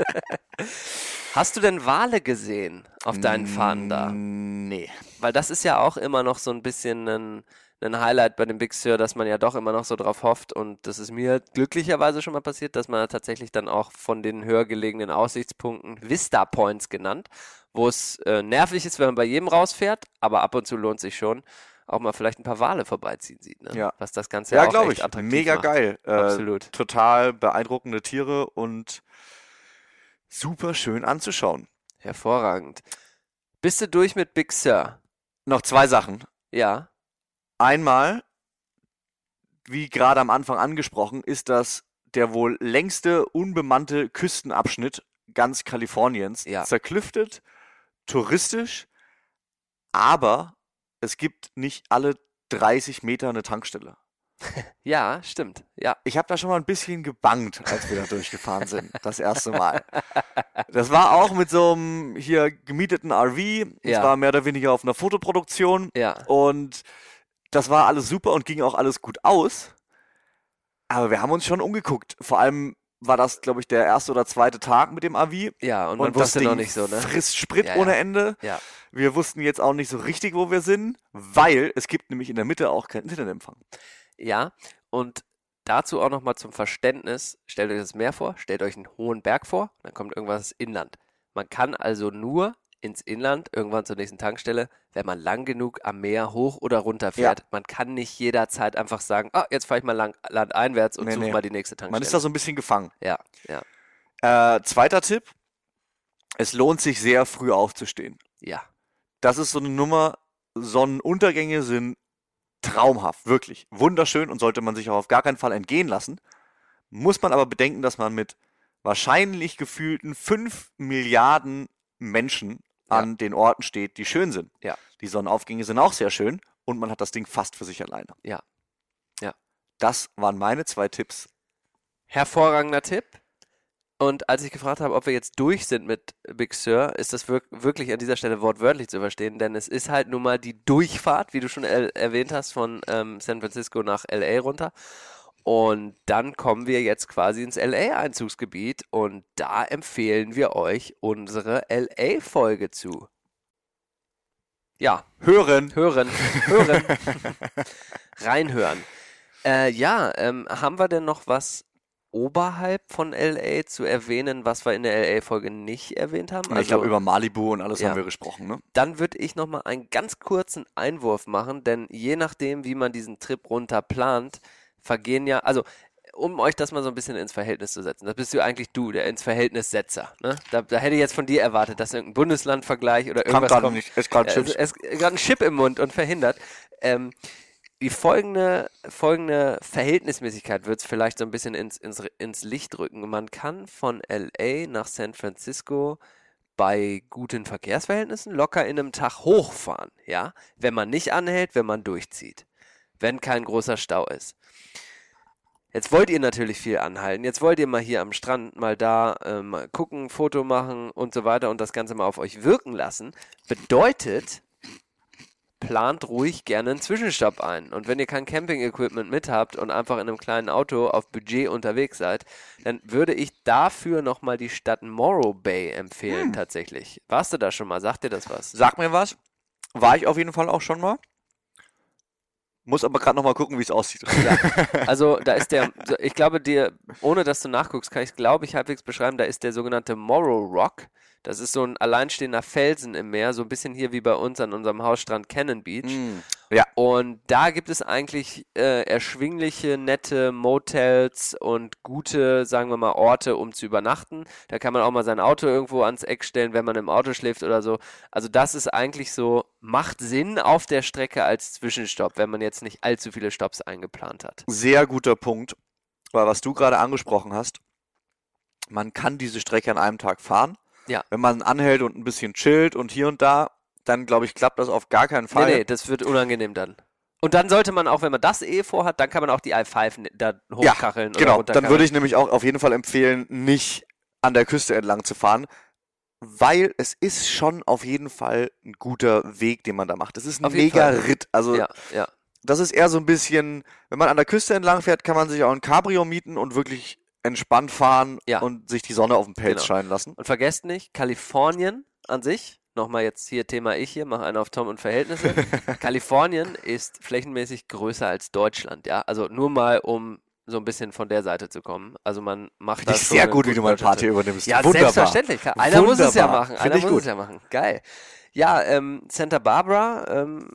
Hast du denn Wale gesehen auf deinen Fahnen da? Nee. Weil das ist ja auch immer noch so ein bisschen ein, ein Highlight bei dem Big Sur, dass man ja doch immer noch so drauf hofft. Und das ist mir glücklicherweise schon mal passiert, dass man tatsächlich dann auch von den höher gelegenen Aussichtspunkten Vista Points genannt, wo es äh, nervig ist, wenn man bei jedem rausfährt, aber ab und zu lohnt sich schon, auch mal vielleicht ein paar Wale vorbeiziehen sieht. Ne? Ja. Was das Ganze Ja, auch glaube echt ich. Mega macht. geil. Äh, Absolut. Total beeindruckende Tiere und super schön anzuschauen. Hervorragend. Bist du durch mit Big Sur? Noch zwei Sachen. Ja. Einmal, wie gerade am Anfang angesprochen, ist das der wohl längste unbemannte Küstenabschnitt ganz Kaliforniens. Ja. Zerklüftet, touristisch, aber es gibt nicht alle 30 Meter eine Tankstelle. Ja, stimmt. Ja. Ich habe da schon mal ein bisschen gebangt, als wir da durchgefahren sind, das erste Mal. Das war auch mit so einem hier gemieteten RV. Es Ja. war mehr oder weniger auf einer Fotoproduktion. Ja. Und das war alles super und ging auch alles gut aus. Aber wir haben uns schon umgeguckt. Vor allem war das, glaube ich, der erste oder zweite Tag mit dem RV. Ja, und man das wusste noch nicht so, ne? frisst Sprit Ja, ja. ohne Ende. Ja. Wir wussten jetzt auch nicht so richtig, wo wir sind, weil es gibt nämlich in der Mitte auch keinen Internetempfang. Ja, und dazu auch nochmal zum Verständnis, stellt euch das Meer vor, stellt euch einen hohen Berg vor, dann kommt irgendwas Inland. Man kann also nur ins Inland, irgendwann zur nächsten Tankstelle, wenn man lang genug am Meer hoch oder runter fährt. Ja. Man kann nicht jederzeit einfach sagen, ah, jetzt fahre ich mal lang, landeinwärts und nee, suche nee. mal die nächste Tankstelle. Man ist da so ein bisschen gefangen. Ja, ja. Äh, zweiter Tipp, es lohnt sich sehr früh aufzustehen. Ja. Das ist so eine Nummer, Sonnenuntergänge sind traumhaft, wirklich wunderschön und sollte man sich auch auf gar keinen Fall entgehen lassen. Muss man aber bedenken, dass man mit wahrscheinlich gefühlten 5 Milliarden Menschen an ja. den Orten steht, die schön sind. Ja. Die Sonnenaufgänge sind auch sehr schön und man hat das Ding fast für sich alleine. Ja. Ja. Das waren meine zwei Tipps. Hervorragender Tipp. Und als ich gefragt habe, ob wir jetzt durch sind mit Big Sur, ist das wirklich an dieser Stelle wortwörtlich zu verstehen, denn es ist halt nun mal die Durchfahrt, wie du schon er erwähnt hast, von ähm, San Francisco nach LA runter. Und dann kommen wir jetzt quasi ins LA-Einzugsgebiet und da empfehlen wir euch unsere LA-Folge zu. Ja. Hören. Hören. Hören. Reinhören. Äh, ja, ähm, haben wir denn noch was oberhalb von LA zu erwähnen, was wir in der LA-Folge nicht erwähnt haben? Also, ich glaube, über Malibu und alles ja. haben wir gesprochen. Ne? Dann würde ich nochmal einen ganz kurzen Einwurf machen, denn je nachdem, wie man diesen Trip runter plant, vergehen ja, also um euch das mal so ein bisschen ins Verhältnis zu setzen. Das bist du eigentlich du, der ins Verhältnissetzer. Ne? Da, da hätte ich jetzt von dir erwartet, dass irgendein Bundeslandvergleich oder irgendwas Kam kommt. Nicht. Es ist gerade äh, ein Chip im Mund und verhindert. Ähm, die folgende, folgende Verhältnismäßigkeit wird es vielleicht so ein bisschen ins, ins, ins Licht rücken. Man kann von LA nach San Francisco bei guten Verkehrsverhältnissen locker in einem Tag hochfahren, ja, wenn man nicht anhält, wenn man durchzieht, wenn kein großer Stau ist. Jetzt wollt ihr natürlich viel anhalten. Jetzt wollt ihr mal hier am Strand mal da ähm, gucken, Foto machen und so weiter und das Ganze mal auf euch wirken lassen. Bedeutet, plant ruhig gerne einen Zwischenstopp ein. Und wenn ihr kein Camping-Equipment mit habt und einfach in einem kleinen Auto auf Budget unterwegs seid, dann würde ich dafür nochmal die Stadt Morrow Bay empfehlen, hm. tatsächlich. Warst du da schon mal? Sagt dir das was? Sag mir was. War ich auf jeden Fall auch schon mal. Muss aber gerade nochmal gucken, wie es aussieht. Ja. Also da ist der, ich glaube dir, ohne dass du nachguckst, kann ich glaube ich halbwegs beschreiben, da ist der sogenannte Morrow Rock. Das ist so ein alleinstehender Felsen im Meer, so ein bisschen hier wie bei uns an unserem Hausstrand Cannon Beach. Mm, ja. Und da gibt es eigentlich äh, erschwingliche, nette Motels und gute, sagen wir mal, Orte, um zu übernachten. Da kann man auch mal sein Auto irgendwo ans Eck stellen, wenn man im Auto schläft oder so. Also das ist eigentlich so, macht Sinn auf der Strecke als Zwischenstopp, wenn man jetzt nicht allzu viele Stops eingeplant hat. Sehr guter Punkt, weil was du gerade angesprochen hast, man kann diese Strecke an einem Tag fahren. Ja. Wenn man anhält und ein bisschen chillt und hier und da, dann glaube ich, klappt das auf gar keinen Fall. Nee, nee, das wird unangenehm dann. Und dann sollte man auch, wenn man das eh vorhat, dann kann man auch die i5 da hochkacheln. Ja, genau, dann würde ich nämlich auch auf jeden Fall empfehlen, nicht an der Küste entlang zu fahren, weil es ist schon auf jeden Fall ein guter Weg, den man da macht. Es ist ein auf mega Ritt. Also ja, ja. das ist eher so ein bisschen, wenn man an der Küste entlang fährt, kann man sich auch ein Cabrio mieten und wirklich entspannt fahren ja. und sich die Sonne auf den Pelz genau. scheinen lassen. Und vergesst nicht, Kalifornien an sich, nochmal jetzt hier Thema ich hier, mach einen auf Tom und Verhältnisse. Kalifornien ist flächenmäßig größer als Deutschland, ja. Also nur mal, um so ein bisschen von der Seite zu kommen. Also man macht Finde das sehr gut, wie du mal Party übernimmst. Ja, Wunderbar. selbstverständlich. Klar. Einer Wunderbar. muss es ja machen. Einer muss gut. es ja machen. Geil. Ja, ähm, Santa Barbara ähm,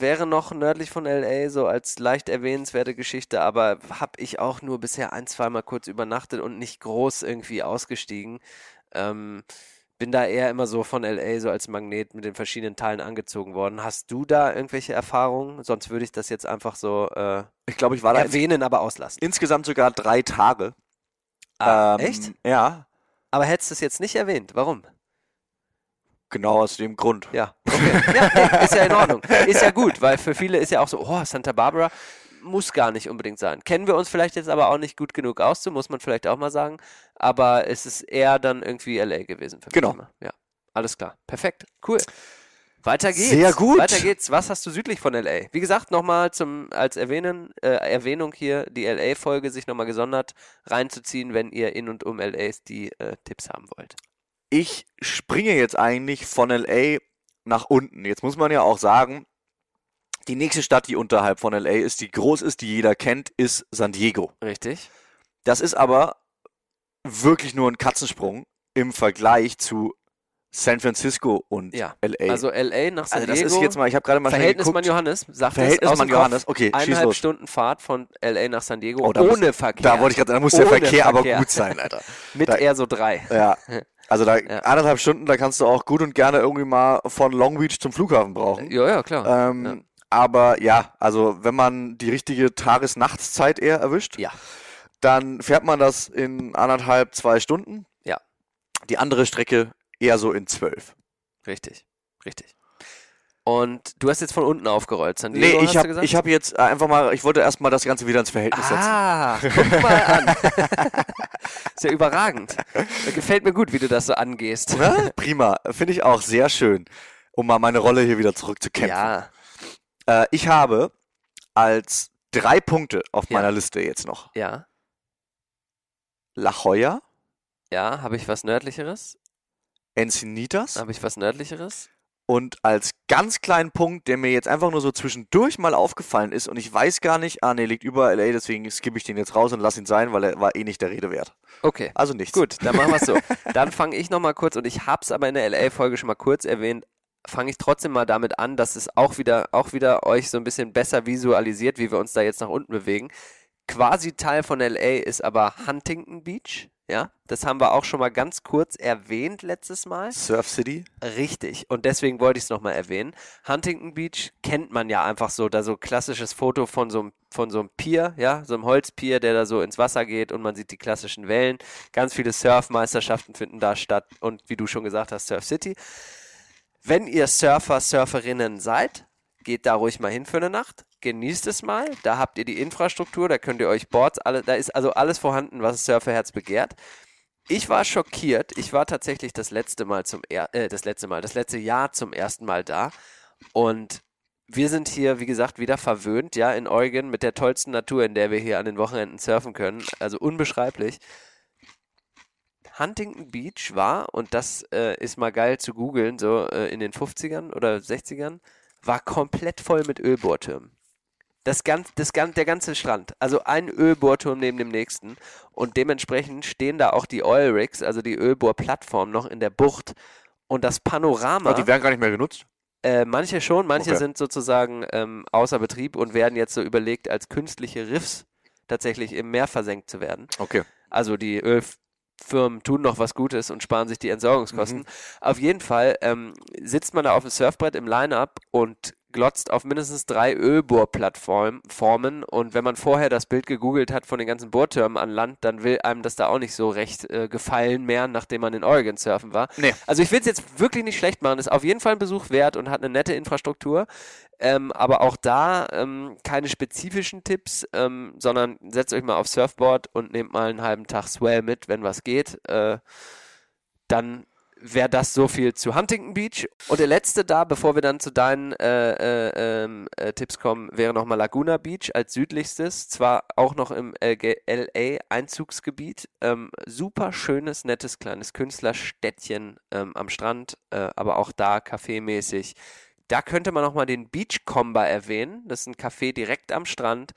wäre noch nördlich von LA, so als leicht erwähnenswerte Geschichte, aber habe ich auch nur bisher ein, zweimal kurz übernachtet und nicht groß irgendwie ausgestiegen. Ähm, bin da eher immer so von LA so als Magnet mit den verschiedenen Teilen angezogen worden. Hast du da irgendwelche Erfahrungen? Sonst würde ich das jetzt einfach so äh, ich glaube, ich war da erwähnen, aber auslassen. Insgesamt sogar drei Tage. Ah, ähm, echt? Ja. Aber hättest du es jetzt nicht erwähnt? Warum? Genau aus dem Grund. Ja, okay. ja, ist ja in Ordnung. Ist ja gut, weil für viele ist ja auch so, oh, Santa Barbara muss gar nicht unbedingt sein. Kennen wir uns vielleicht jetzt aber auch nicht gut genug aus, so muss man vielleicht auch mal sagen. Aber es ist eher dann irgendwie LA gewesen für mich. Genau. Immer. Ja, alles klar. Perfekt. Cool. Weiter geht's. Sehr gut. Weiter geht's. Was hast du südlich von LA? Wie gesagt, nochmal zum als Erwähnen, äh, Erwähnung hier die LA-Folge sich nochmal gesondert reinzuziehen, wenn ihr in und um LA die äh, Tipps haben wollt ich springe jetzt eigentlich von LA nach unten. Jetzt muss man ja auch sagen, die nächste Stadt, die unterhalb von LA ist, die groß ist, die jeder kennt, ist San Diego. Richtig. Das ist aber wirklich nur ein Katzensprung im Vergleich zu San Francisco und Ja. LA. Also LA nach San Also das Diego. ist jetzt mal, ich habe gerade mal Verhältnis. Mann Johannes, sagt Verhältnis es Mann Johannes, okay, eineinhalb los. Stunden Fahrt von LA nach San Diego Oh, ohne muss- Verkehr. Da wollte ich gerade, da muss der Ohne Verkehr, aber Verkehr. gut sein, Alter. Mit da- eher so drei. Ja. Also da Ja. anderthalb Stunden, da kannst du auch gut und gerne irgendwie mal von Long Beach zum Flughafen brauchen. Ja, ja, klar. Ähm, ja. Aber ja, also wenn man die richtige Tages-Nachtszeit eher erwischt, Ja. dann fährt man das in anderthalb, zwei Stunden. Ja. Die andere Strecke eher so in zwölf. Richtig, richtig. Und du hast jetzt von unten aufgerollt, San Diego, Nee, ich habe hab jetzt einfach mal, ich wollte erstmal das Ganze wieder ins Verhältnis setzen. Ah, guck mal an. ist ja überragend. Gefällt mir gut, wie du das so angehst. Ne? Prima, finde ich auch sehr schön, um mal meine Rolle hier wieder zurückzukämpfen. Ja, Äh, ich habe als drei Punkte auf Ja. meiner Liste jetzt noch ja, La Jolla, ja. Habe ich was Nördlicheres? Encinitas Habe ich was Nördlicheres? Und als ganz kleinen Punkt, der mir jetzt einfach nur so zwischendurch mal aufgefallen ist und ich weiß gar nicht, ah nee, liegt über LA, deswegen skippe ich den jetzt raus und lass ihn sein, weil er war eh nicht der Rede wert. Okay. Also nichts. Gut, dann machen wir es so. Dann fange ich nochmal kurz, und ich habe es aber in der LA-Folge schon mal kurz erwähnt, fange ich trotzdem mal damit an, dass es auch wieder, auch wieder euch so ein bisschen besser visualisiert, wie wir uns da jetzt nach unten bewegen. Quasi Teil von LA ist aber Huntington Beach. Ja, das haben wir auch schon mal ganz kurz erwähnt letztes Mal. Surf City. Richtig. Und deswegen wollte ich es nochmal erwähnen. Huntington Beach kennt man ja einfach so, da so klassisches Foto von so einem von so einem Pier, ja, so einem Holzpier, der da so ins Wasser geht und man sieht die klassischen Wellen. Ganz viele Surfmeisterschaften finden da statt und wie du schon gesagt hast, Surf City. Wenn ihr Surfer, Surferinnen seid, geht da ruhig mal hin für eine Nacht. Genießt es mal. Da habt ihr die Infrastruktur, da könnt ihr euch Boards, alle, da ist also alles vorhanden, was das Surferherz begehrt. Ich war schockiert. Ich war tatsächlich das letzte Mal zum er äh, das letzte Mal, das letzte Jahr zum ersten Mal da. Und wir sind hier, wie gesagt, wieder verwöhnt, ja, in Oregon mit der tollsten Natur, in der wir hier an den Wochenenden surfen können. Also unbeschreiblich. Huntington Beach war, und das äh, ist mal geil zu googeln, so äh, in den 50ern oder 60ern, war komplett voll mit Ölbohrtürmen. Das ganz, das der ganze Strand. Also ein Ölbohrturm neben dem nächsten. Und dementsprechend stehen da auch die Oil Rigs, also die Ölbohrplattformen, noch in der Bucht. Und das Panorama. Oh, die werden gar nicht mehr genutzt. Äh, manche schon, manche Okay. sind sozusagen ähm, außer Betrieb und werden jetzt so überlegt, als künstliche Riffs tatsächlich im Meer versenkt zu werden. Okay. Also die Ölfirmen tun noch was Gutes und sparen sich die Entsorgungskosten. Mhm. Auf jeden Fall ähm, sitzt man da auf dem Surfbrett im Line-Up und glotzt auf mindestens drei Ölbohrplattformen Formen. und wenn man vorher das Bild gegoogelt hat von den ganzen Bohrtürmen an Land, dann will einem das da auch nicht so recht äh, gefallen mehr, nachdem man in Oregon surfen war. Nee. Also ich will es jetzt wirklich nicht schlecht machen, ist auf jeden Fall ein Besuch wert und hat eine nette Infrastruktur. Ähm, aber auch da ähm, keine spezifischen Tipps, ähm, sondern setzt euch mal aufs Surfboard und nehmt mal einen halben Tag Swell mit, wenn was geht. Äh, dann wäre das so viel zu Huntington Beach. Und der letzte da, bevor wir dann zu deinen äh, äh, ähm, äh, Tipps kommen, wäre nochmal Laguna Beach als südlichstes. Zwar auch noch im LA-Einzugsgebiet. Ähm, super schönes, nettes kleines Künstlerstädtchen ähm, am Strand, äh, aber auch da kaffeemäßig. Da könnte man nochmal den Beach Comba erwähnen. Das ist ein Café direkt am Strand.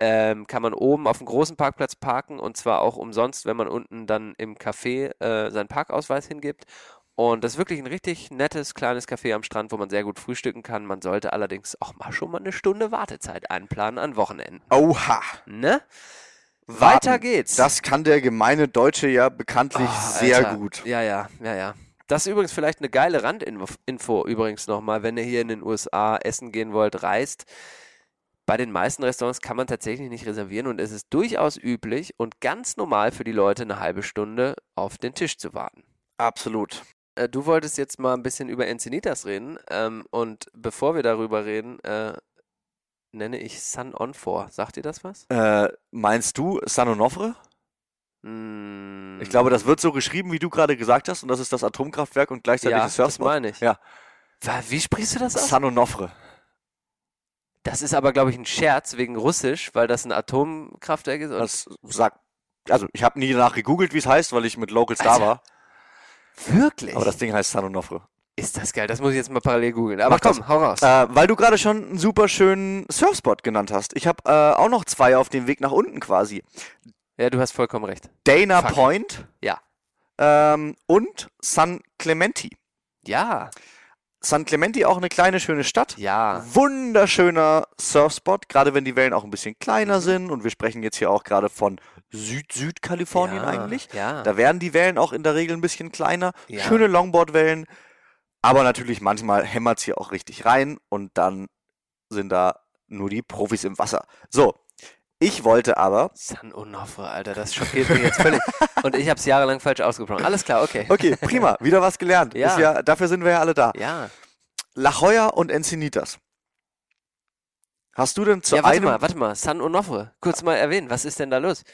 Ähm, kann man oben auf dem großen Parkplatz parken und zwar auch umsonst, wenn man unten dann im Café äh, seinen Parkausweis hingibt. Und das ist wirklich ein richtig nettes kleines Café am Strand, wo man sehr gut frühstücken kann. Man sollte allerdings auch mal schon mal eine Stunde Wartezeit einplanen an Wochenenden. Oha. Ne? Warten. Weiter geht's. Das kann der gemeine Deutsche ja bekanntlich Ah, sehr Alter. gut. Ja, ja, ja, ja. Das ist übrigens vielleicht eine geile Randinfo Info übrigens nochmal, wenn ihr hier in den USA essen gehen wollt, reist. Bei den meisten Restaurants kann man tatsächlich nicht reservieren und es ist durchaus üblich und ganz normal für die Leute eine halbe Stunde auf den Tisch zu warten. Absolut. Äh, du wolltest jetzt mal ein bisschen über Encinitas reden ähm, und bevor wir darüber reden, äh, nenne ich Sun On vor. Sagt dir das was? Äh, meinst du San Onofre? Mm, Ich glaube, das wird so geschrieben, wie du gerade gesagt hast, und das ist das Atomkraftwerk und gleichzeitig ja, das das Surfspot. meine ich. Ja. Wie sprichst du das aus? San Onofre. Das ist aber, glaube ich, ein Scherz wegen Russisch, weil das ein Atomkraftwerk ist. Das sagt, also ich habe nie danach gegoogelt, wie es heißt, weil ich mit Locals da Alter. war. wirklich? Aber das Ding heißt San Onofre. ist das geil. Das muss ich jetzt mal parallel googeln. Aber Mach komm, das. hau raus. Äh, weil du gerade schon einen super schönen Surfspot genannt hast. Ich habe äh, auch noch zwei auf dem Weg nach unten quasi. ja, du hast vollkommen recht. Dana Fuck. Point Ja. ähm, und San Clemente. Ja. San Clemente auch eine kleine, schöne Stadt. Ja. Wunderschöner Surfspot, gerade wenn die Wellen auch ein bisschen kleiner sind. Und wir sprechen jetzt hier auch gerade von Süd-Süd-Kalifornien ja, eigentlich. Ja. Da werden die Wellen auch in der Regel ein bisschen kleiner. Ja. Schöne Longboard-Wellen. Aber natürlich manchmal hämmert es hier auch richtig rein und dann sind da nur die Profis im Wasser. So, ich wollte aber. San Onofre, Alter, das schockiert mich jetzt völlig. Und ich habe es jahrelang falsch ausgesprochen. Alles klar, okay. Okay, prima, wieder was gelernt. Ja. Ja, dafür sind wir ja alle da. Ja. La Jolla und Encinitas. Hast du denn zu ja, warte einem. mal, warte mal. San Onofre. Kurz mal erwähnen, was ist denn da los?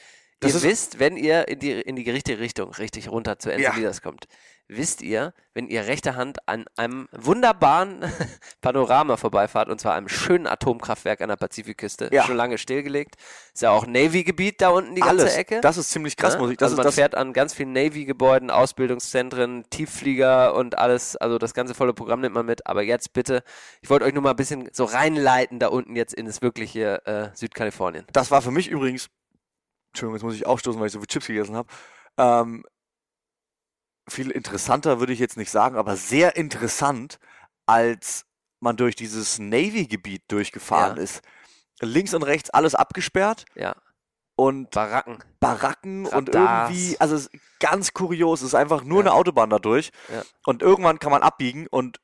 Das ihr wisst, wenn ihr in die, in die richtige Richtung, richtig runter zu. Encinitas kommt, wisst ihr, wenn ihr rechter Hand an einem wunderbaren Panorama vorbeifahrt, und zwar einem schönen Atomkraftwerk an der Pazifikküste, Ja. schon lange stillgelegt, ist ja auch Navy-Gebiet da unten die ganze alles. Ecke. Das ist ziemlich krass, Ne? muss ich. Das also man das, fährt an ganz vielen Navy-Gebäuden, Ausbildungszentren, Tiefflieger und alles, also das ganze volle Programm nimmt man mit. Aber jetzt bitte, ich wollte euch nur mal ein bisschen so reinleiten da unten jetzt in das wirkliche äh, Südkalifornien. das war für mich übrigens. Entschuldigung, jetzt muss ich aufstoßen, weil ich so viel Chips gegessen habe. Ähm, viel interessanter würde ich jetzt nicht sagen, aber sehr interessant, als man durch dieses Navy-Gebiet durchgefahren Ja. ist. Links und rechts alles abgesperrt Ja, und Baracken. Baracken und Radars. irgendwie, also ganz kurios, es ist einfach nur Ja. eine Autobahn dadurch Ja. und irgendwann kann man abbiegen und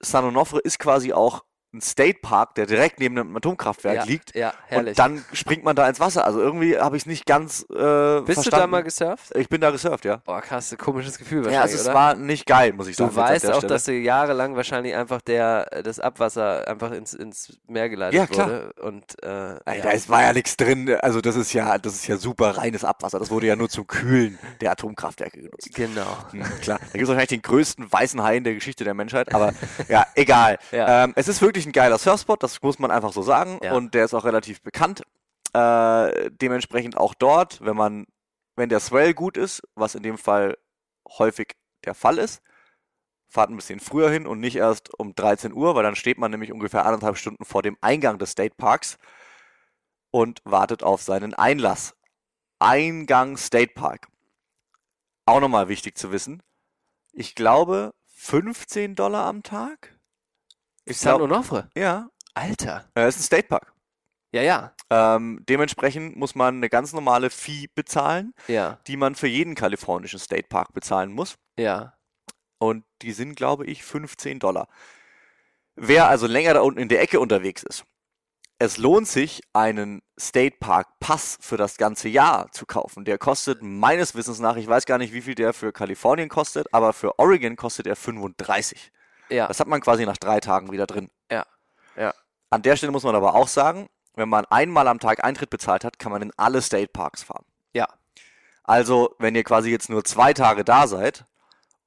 San Onofre ist quasi auch ein State Park, der direkt neben einem Atomkraftwerk Ja, liegt ja, herrlich. und dann springt man da ins Wasser. Also irgendwie habe ich es nicht ganz äh, Bist du verstanden. da mal gesurft? ich bin da gesurft, ja. Boah, krass, komisches Gefühl Ja, wahrscheinlich, also es oder? war nicht geil, muss ich sagen. du weißt auch, Stelle. dass du jahrelang wahrscheinlich einfach der, das Abwasser einfach ins, ins Meer geleitet Ja, klar. wurde. Und, äh, Ey, ja. Da ist, war ja nichts drin. Also das ist ja, das ist ja super reines Abwasser. Das wurde ja nur zum Kühlen der Atomkraftwerke genutzt. Genau. Hm, klar. Da gibt es wahrscheinlich den größten weißen Hai in der Geschichte der Menschheit, aber ja, egal. Ja. Ähm, es ist wirklich ein geiler Surfspot, das muss man einfach so sagen. Ja. Und der ist auch relativ bekannt. Äh, dementsprechend auch dort, wenn man, wenn der Swell gut ist, was in dem Fall häufig der Fall ist, fahrt ein bisschen früher hin und nicht erst um 13 Uhr, weil dann steht man nämlich ungefähr anderthalb Stunden vor dem Eingang des State Parks und wartet auf seinen Einlass. Eingang State Park. Auch nochmal wichtig zu wissen. Ich glaube 15 Dollar am Tag. Ich San Onofre. ja, Alter. es ist ein State Park. Ja, ja. Ähm, dementsprechend muss man eine ganz normale Fee bezahlen, Ja, die man für jeden kalifornischen State Park bezahlen muss. ja. Und die sind, glaube ich, 15 Dollar. Wer also länger da unten in der Ecke unterwegs ist, es lohnt sich, einen State Park Pass für das ganze Jahr zu kaufen. Der kostet meines Wissens nach, ich weiß gar nicht, wie viel der für Kalifornien kostet, aber für Oregon kostet er 35. Ja, Das hat man quasi nach drei Tagen wieder drin. ja, ja. An der Stelle muss man aber auch sagen, wenn man einmal am Tag Eintritt bezahlt hat, kann man in alle State Parks fahren. Ja, Also, wenn ihr quasi jetzt nur zwei Tage da seid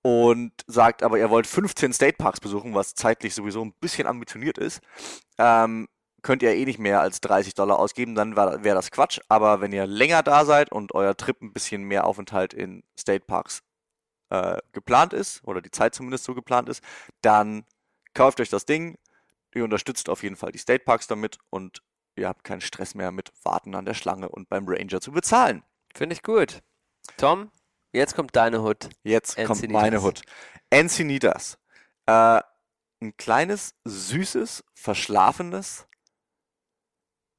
und sagt, aber ihr wollt 15 State Parks besuchen, was zeitlich sowieso ein bisschen ambitioniert ist, ähm, könnt ihr eh nicht mehr als 30 Dollar ausgeben, dann wäre das Quatsch. Aber wenn ihr länger da seid und euer Trip ein bisschen mehr Aufenthalt in State Parks äh, geplant ist, oder die Zeit zumindest so geplant ist, dann kauft euch das Ding. Ihr unterstützt auf jeden Fall die State Parks damit und ihr habt keinen Stress mehr mit Warten an der Schlange und beim Ranger zu bezahlen. finde ich gut. Tom, jetzt kommt deine Hut. Jetzt kommt Encinitas. meine Hut. Encinitas. Äh, ein kleines, süßes, verschlafenes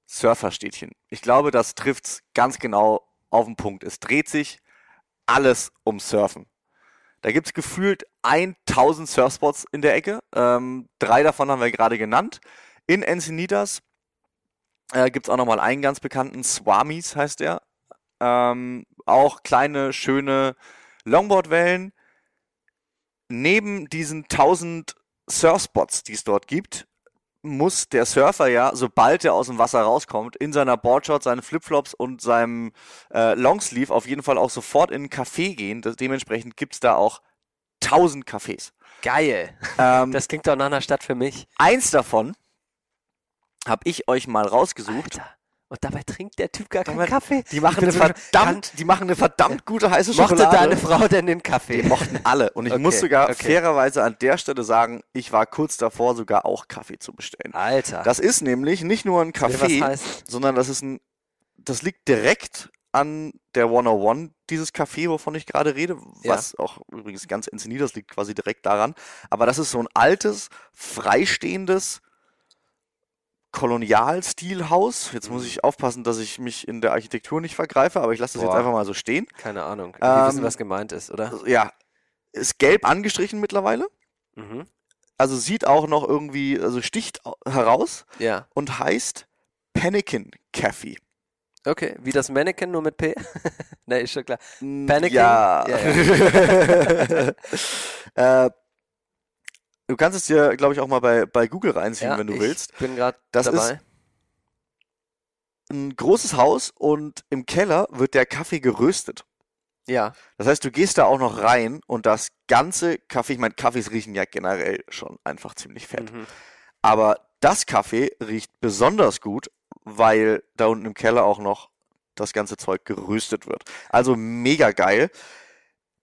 Surferstädtchen. Ich glaube, das trifft's ganz genau auf den Punkt. Es dreht sich alles um Surfen. Da gibt's gefühlt 1000 Surfspots in der Ecke. Ähm, drei davon haben wir gerade genannt. In Encinitas äh, gibt's auch nochmal einen ganz bekannten, Swamis heißt der. Ähm, auch kleine, schöne Longboardwellen. Neben diesen 1000 Surfspots, die es dort gibt, muss der Surfer ja, sobald er aus dem Wasser rauskommt, in seiner Boardshort, seinen Flipflops und seinem äh, Longsleeve auf jeden Fall auch sofort in einen Café gehen. Das, dementsprechend gibt's da auch 1000 Cafés. Geil. Ähm, Das klingt doch nach einer Stadt für mich. eins davon habe ich euch mal rausgesucht. Alter. Und dabei trinkt der Typ gar keinen Dabei- Kaffee. Die machen, eine verdammt, die machen eine verdammt gute heiße Mochte Schokolade. deine Frau denn den Kaffee? Die mochten alle. Und ich Okay, muss sogar okay. fairerweise an der Stelle sagen, ich war kurz davor, sogar auch Kaffee zu bestellen. Alter. Das ist nämlich nicht nur ein heißen. sondern das ist ein, das liegt direkt an der 101, dieses Café, wovon ich gerade rede, was ja. auch übrigens ganz inszeniert, das liegt quasi direkt daran. Aber das ist so ein altes, freistehendes Kolonialstilhaus. Jetzt muss mhm. ich aufpassen, dass ich mich in der Architektur nicht vergreife, aber ich lasse das Boah. jetzt einfach mal so stehen. Keine Ahnung. Wir ähm, wissen, was gemeint ist, oder? Ja. Ist gelb angestrichen mittlerweile. Mhm. Also sieht auch noch irgendwie, also sticht heraus. Ja. Und heißt Panikin Café. Okay, wie das Mannequin, nur mit P? ne, ist schon klar. Panikin? Ja. ja, ja. äh, du kannst es dir, glaube ich, auch mal bei, bei Google reinziehen, ja, wenn du willst. Ich bin gerade dabei. Ist ein großes Haus und im Keller wird der Kaffee geröstet. Ja. Das heißt, du gehst da auch noch rein und das ganze Kaffee, ich meine, Kaffees riechen ja generell schon einfach ziemlich fett. Mhm. Aber das Kaffee riecht besonders gut, weil da unten im Keller auch noch das ganze Zeug geröstet wird. Also mega geil.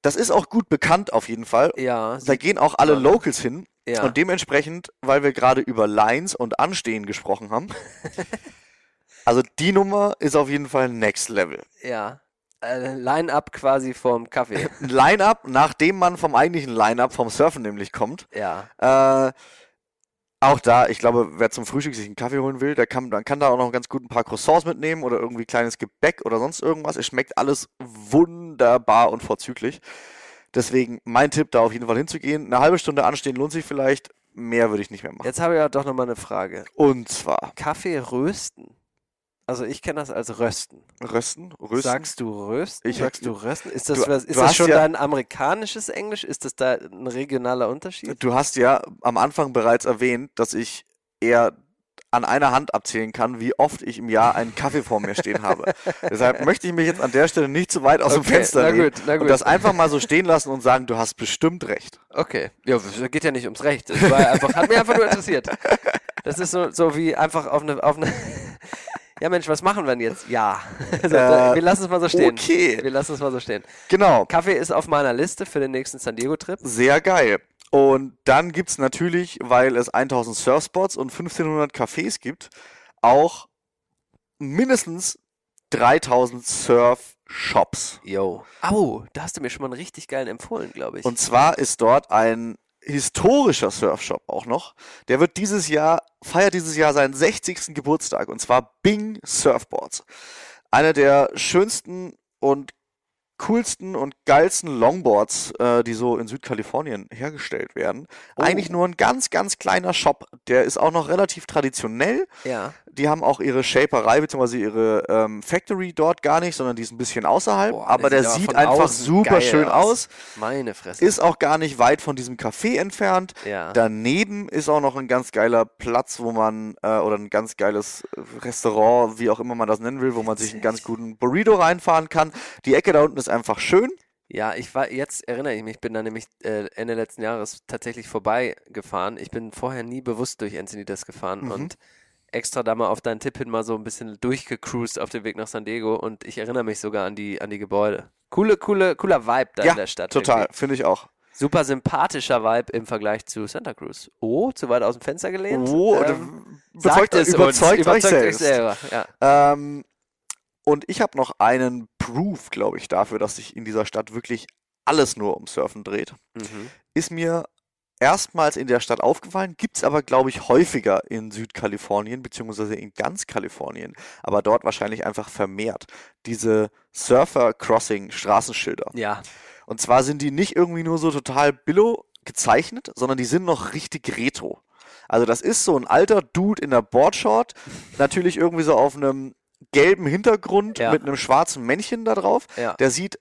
Das ist auch gut bekannt auf jeden Fall. Ja. Da gehen auch alle Locals hin. Ja. Und dementsprechend, weil wir gerade über Lines und Anstehen gesprochen haben, also die Nummer ist auf jeden Fall Next Level. Ja. Äh, Line-up quasi vom Kaffee. Line-up, nachdem man vom eigentlichen Line-up vom Surfen nämlich kommt. Ja. Äh, auch da, ich glaube, wer zum Frühstück sich einen Kaffee holen will, der kann, dann kann da auch noch ganz gut ein paar Croissants mitnehmen oder irgendwie kleines Gebäck oder sonst irgendwas. Es schmeckt alles wunderbar und vorzüglich. Deswegen mein Tipp, da auf jeden Fall hinzugehen. Eine halbe Stunde anstehen lohnt sich vielleicht. Mehr würde ich nicht mehr machen. Jetzt habe ich ja doch nochmal eine Frage. Und zwar. Kaffee rösten. Also ich kenne das als Rösten. Rösten? Rösten? Sagst du Rösten? Ich, Sagst du Rösten? Ist das, du, was, ist das schon ja, dein amerikanisches Englisch? Ist das da ein regionaler Unterschied? Du hast ja am Anfang bereits erwähnt, dass ich eher an einer Hand abzählen kann, wie oft ich im Jahr einen Kaffee vor mir stehen habe. Deshalb möchte ich mich jetzt an der Stelle nicht zu weit aus okay, dem Fenster lehnen und das einfach mal so stehen lassen und sagen, du hast bestimmt recht. Okay, ja, geht ja nicht ums Recht. Das war einfach, hat mich einfach nur interessiert. Das ist so, so wie einfach auf eine, auf eine ja Mensch, was machen wir denn jetzt? Ja. Also, äh, wir lassen es mal so stehen. Okay. Wir lassen es mal so stehen. Genau. Kaffee ist auf meiner Liste für den nächsten San Diego-Trip. Sehr geil. Und dann gibt es natürlich, weil es 1000 Surfspots und 1500 Cafés gibt, auch mindestens 3000 Surf-Shops. Yo. Au, da hast du mir schon mal einen richtig geilen empfohlen, glaube ich. Und zwar ist dort ein historischer Surfshop auch noch. Der wird dieses Jahr, feiert dieses Jahr seinen 60. Geburtstag und zwar Bing Surfboards. Einer der schönsten und coolsten und geilsten Longboards, äh, die so in Südkalifornien hergestellt werden. Oh. Eigentlich nur ein ganz, ganz kleiner Shop. Der ist auch noch relativ traditionell. Ja. Die haben auch ihre Shaperei bzw. ihre ähm, Factory dort gar nicht, sondern die ist ein bisschen außerhalb. Boah, aber der, der sieht einfach super schön aus. aus. Meine Fresse. Ist auch gar nicht weit von diesem Café entfernt. Ja. Daneben ist auch noch ein ganz geiler Platz, wo man, äh, oder ein ganz geiles Restaurant, wie auch immer man das nennen will, wo man sich einen ganz guten Burrito reinfahren kann. Die Ecke da unten ist einfach schön. Ja, ich war, jetzt erinnere ich mich, ich bin da nämlich äh, Ende letzten Jahres tatsächlich vorbeigefahren. Ich bin vorher nie bewusst durch Encinitas gefahren mhm. und extra da mal auf deinen Tipp hin mal so ein bisschen durchgecruised auf dem Weg nach San Diego und ich erinnere mich sogar an die, an die Gebäude. Coole, coole, cooler Vibe da ja, in der Stadt. Total, finde ich auch. Super sympathischer Vibe im Vergleich zu Santa Cruz. Oh, zu weit aus dem Fenster gelehnt. Oh, ähm, überzeugt, es überzeugt, uns, euch, selbst. euch selber. Ja. Ähm, und ich habe noch einen Proof, glaube ich, dafür, dass sich in dieser Stadt wirklich alles nur um Surfen dreht. Mhm. Ist mir erstmals in der Stadt aufgefallen, gibt es aber, glaube ich, häufiger in Südkalifornien, beziehungsweise in ganz Kalifornien, aber dort wahrscheinlich einfach vermehrt. Diese Surfer-Crossing-Straßenschilder. Ja. Und zwar sind die nicht irgendwie nur so total billo gezeichnet, sondern die sind noch richtig retro. Also das ist so ein alter Dude in der Boardshort, natürlich irgendwie so auf einem gelben Hintergrund ja. mit einem schwarzen Männchen da drauf. Ja. Der sieht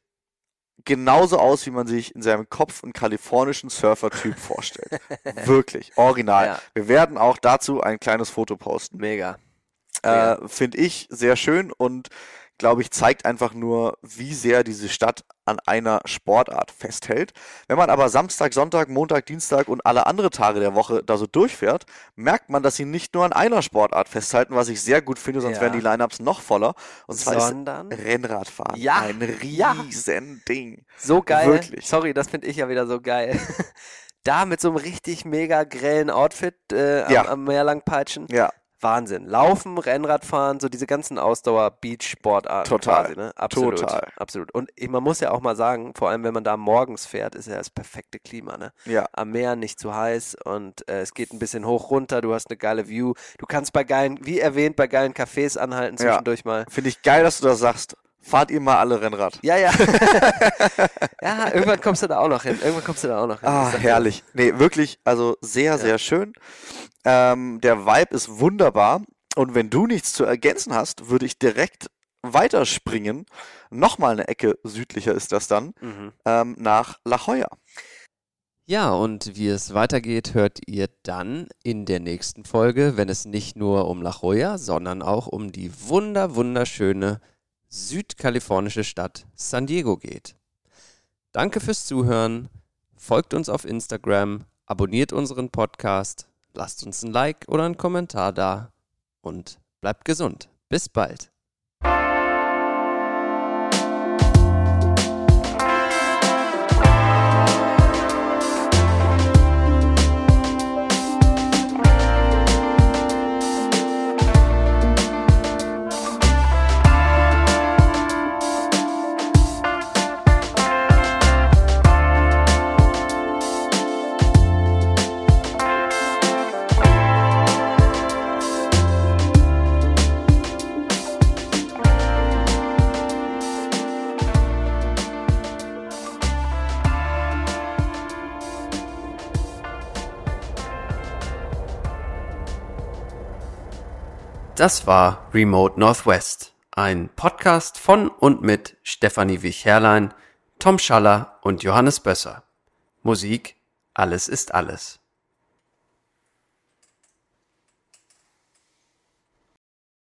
genauso aus, wie man sich in seinem Kopf einen kalifornischen Surfer-Typ vorstellt. Wirklich, original. Ja. Wir werden auch dazu ein kleines Foto posten. Mega. Äh, Finde ich sehr schön und glaube ich, zeigt einfach nur, wie sehr diese Stadt an einer Sportart festhält. Wenn man aber Samstag, Sonntag, Montag, Dienstag und alle andere Tage der Woche da so durchfährt, merkt man, dass sie nicht nur an einer Sportart festhalten, was ich sehr gut finde, sonst ja. wären die Lineups noch voller. Und zwar Sondern? ist Rennradfahren ja. ein riesen ja. Ding. So geil. Wirklich. Sorry, das finde ich ja wieder so geil. da mit so einem richtig mega grellen Outfit äh, am, ja. am Meer lang peitschen. Ja Wahnsinn. Laufen, Rennradfahren, so diese ganzen Ausdauer-Beach-Sportarten. Total. Quasi, ne? Absolut. Total. Absolut. Und man muss ja auch mal sagen, vor allem wenn man da morgens fährt, ist ja das perfekte Klima. Ne? Ja. Am Meer nicht zu heiß und äh, es geht ein bisschen hoch runter. Du hast eine geile View. Du kannst bei geilen, wie erwähnt, bei geilen Cafés anhalten zwischendurch ja. mal. Finde ich geil, dass du das sagst. Fahrt ihr mal alle Rennrad. Ja, ja. ja, irgendwann kommst du da auch noch hin. Irgendwann kommst du da auch noch hin. Ah, herrlich. Nee, wirklich, also sehr, sehr schön. Ähm, der Vibe ist wunderbar. Und wenn du nichts zu ergänzen hast, würde ich direkt weiterspringen. Nochmal eine Ecke südlicher ist das dann, Mhm. ähm, nach La Jolla. Ja, und wie es weitergeht, hört ihr dann in der nächsten Folge, wenn es nicht nur um La Jolla, sondern auch um die wunder wunderschöne südkalifornische Stadt San Diego geht. Danke fürs Zuhören, folgt uns auf Instagram, abonniert unseren Podcast, lasst uns ein Like oder einen Kommentar da und bleibt gesund. Bis bald. Das war Remote Northwest, ein Podcast von und mit Stefanie Wich-Herrlein, Tom Schaller und Johannes Bösser. Musik Alles ist alles.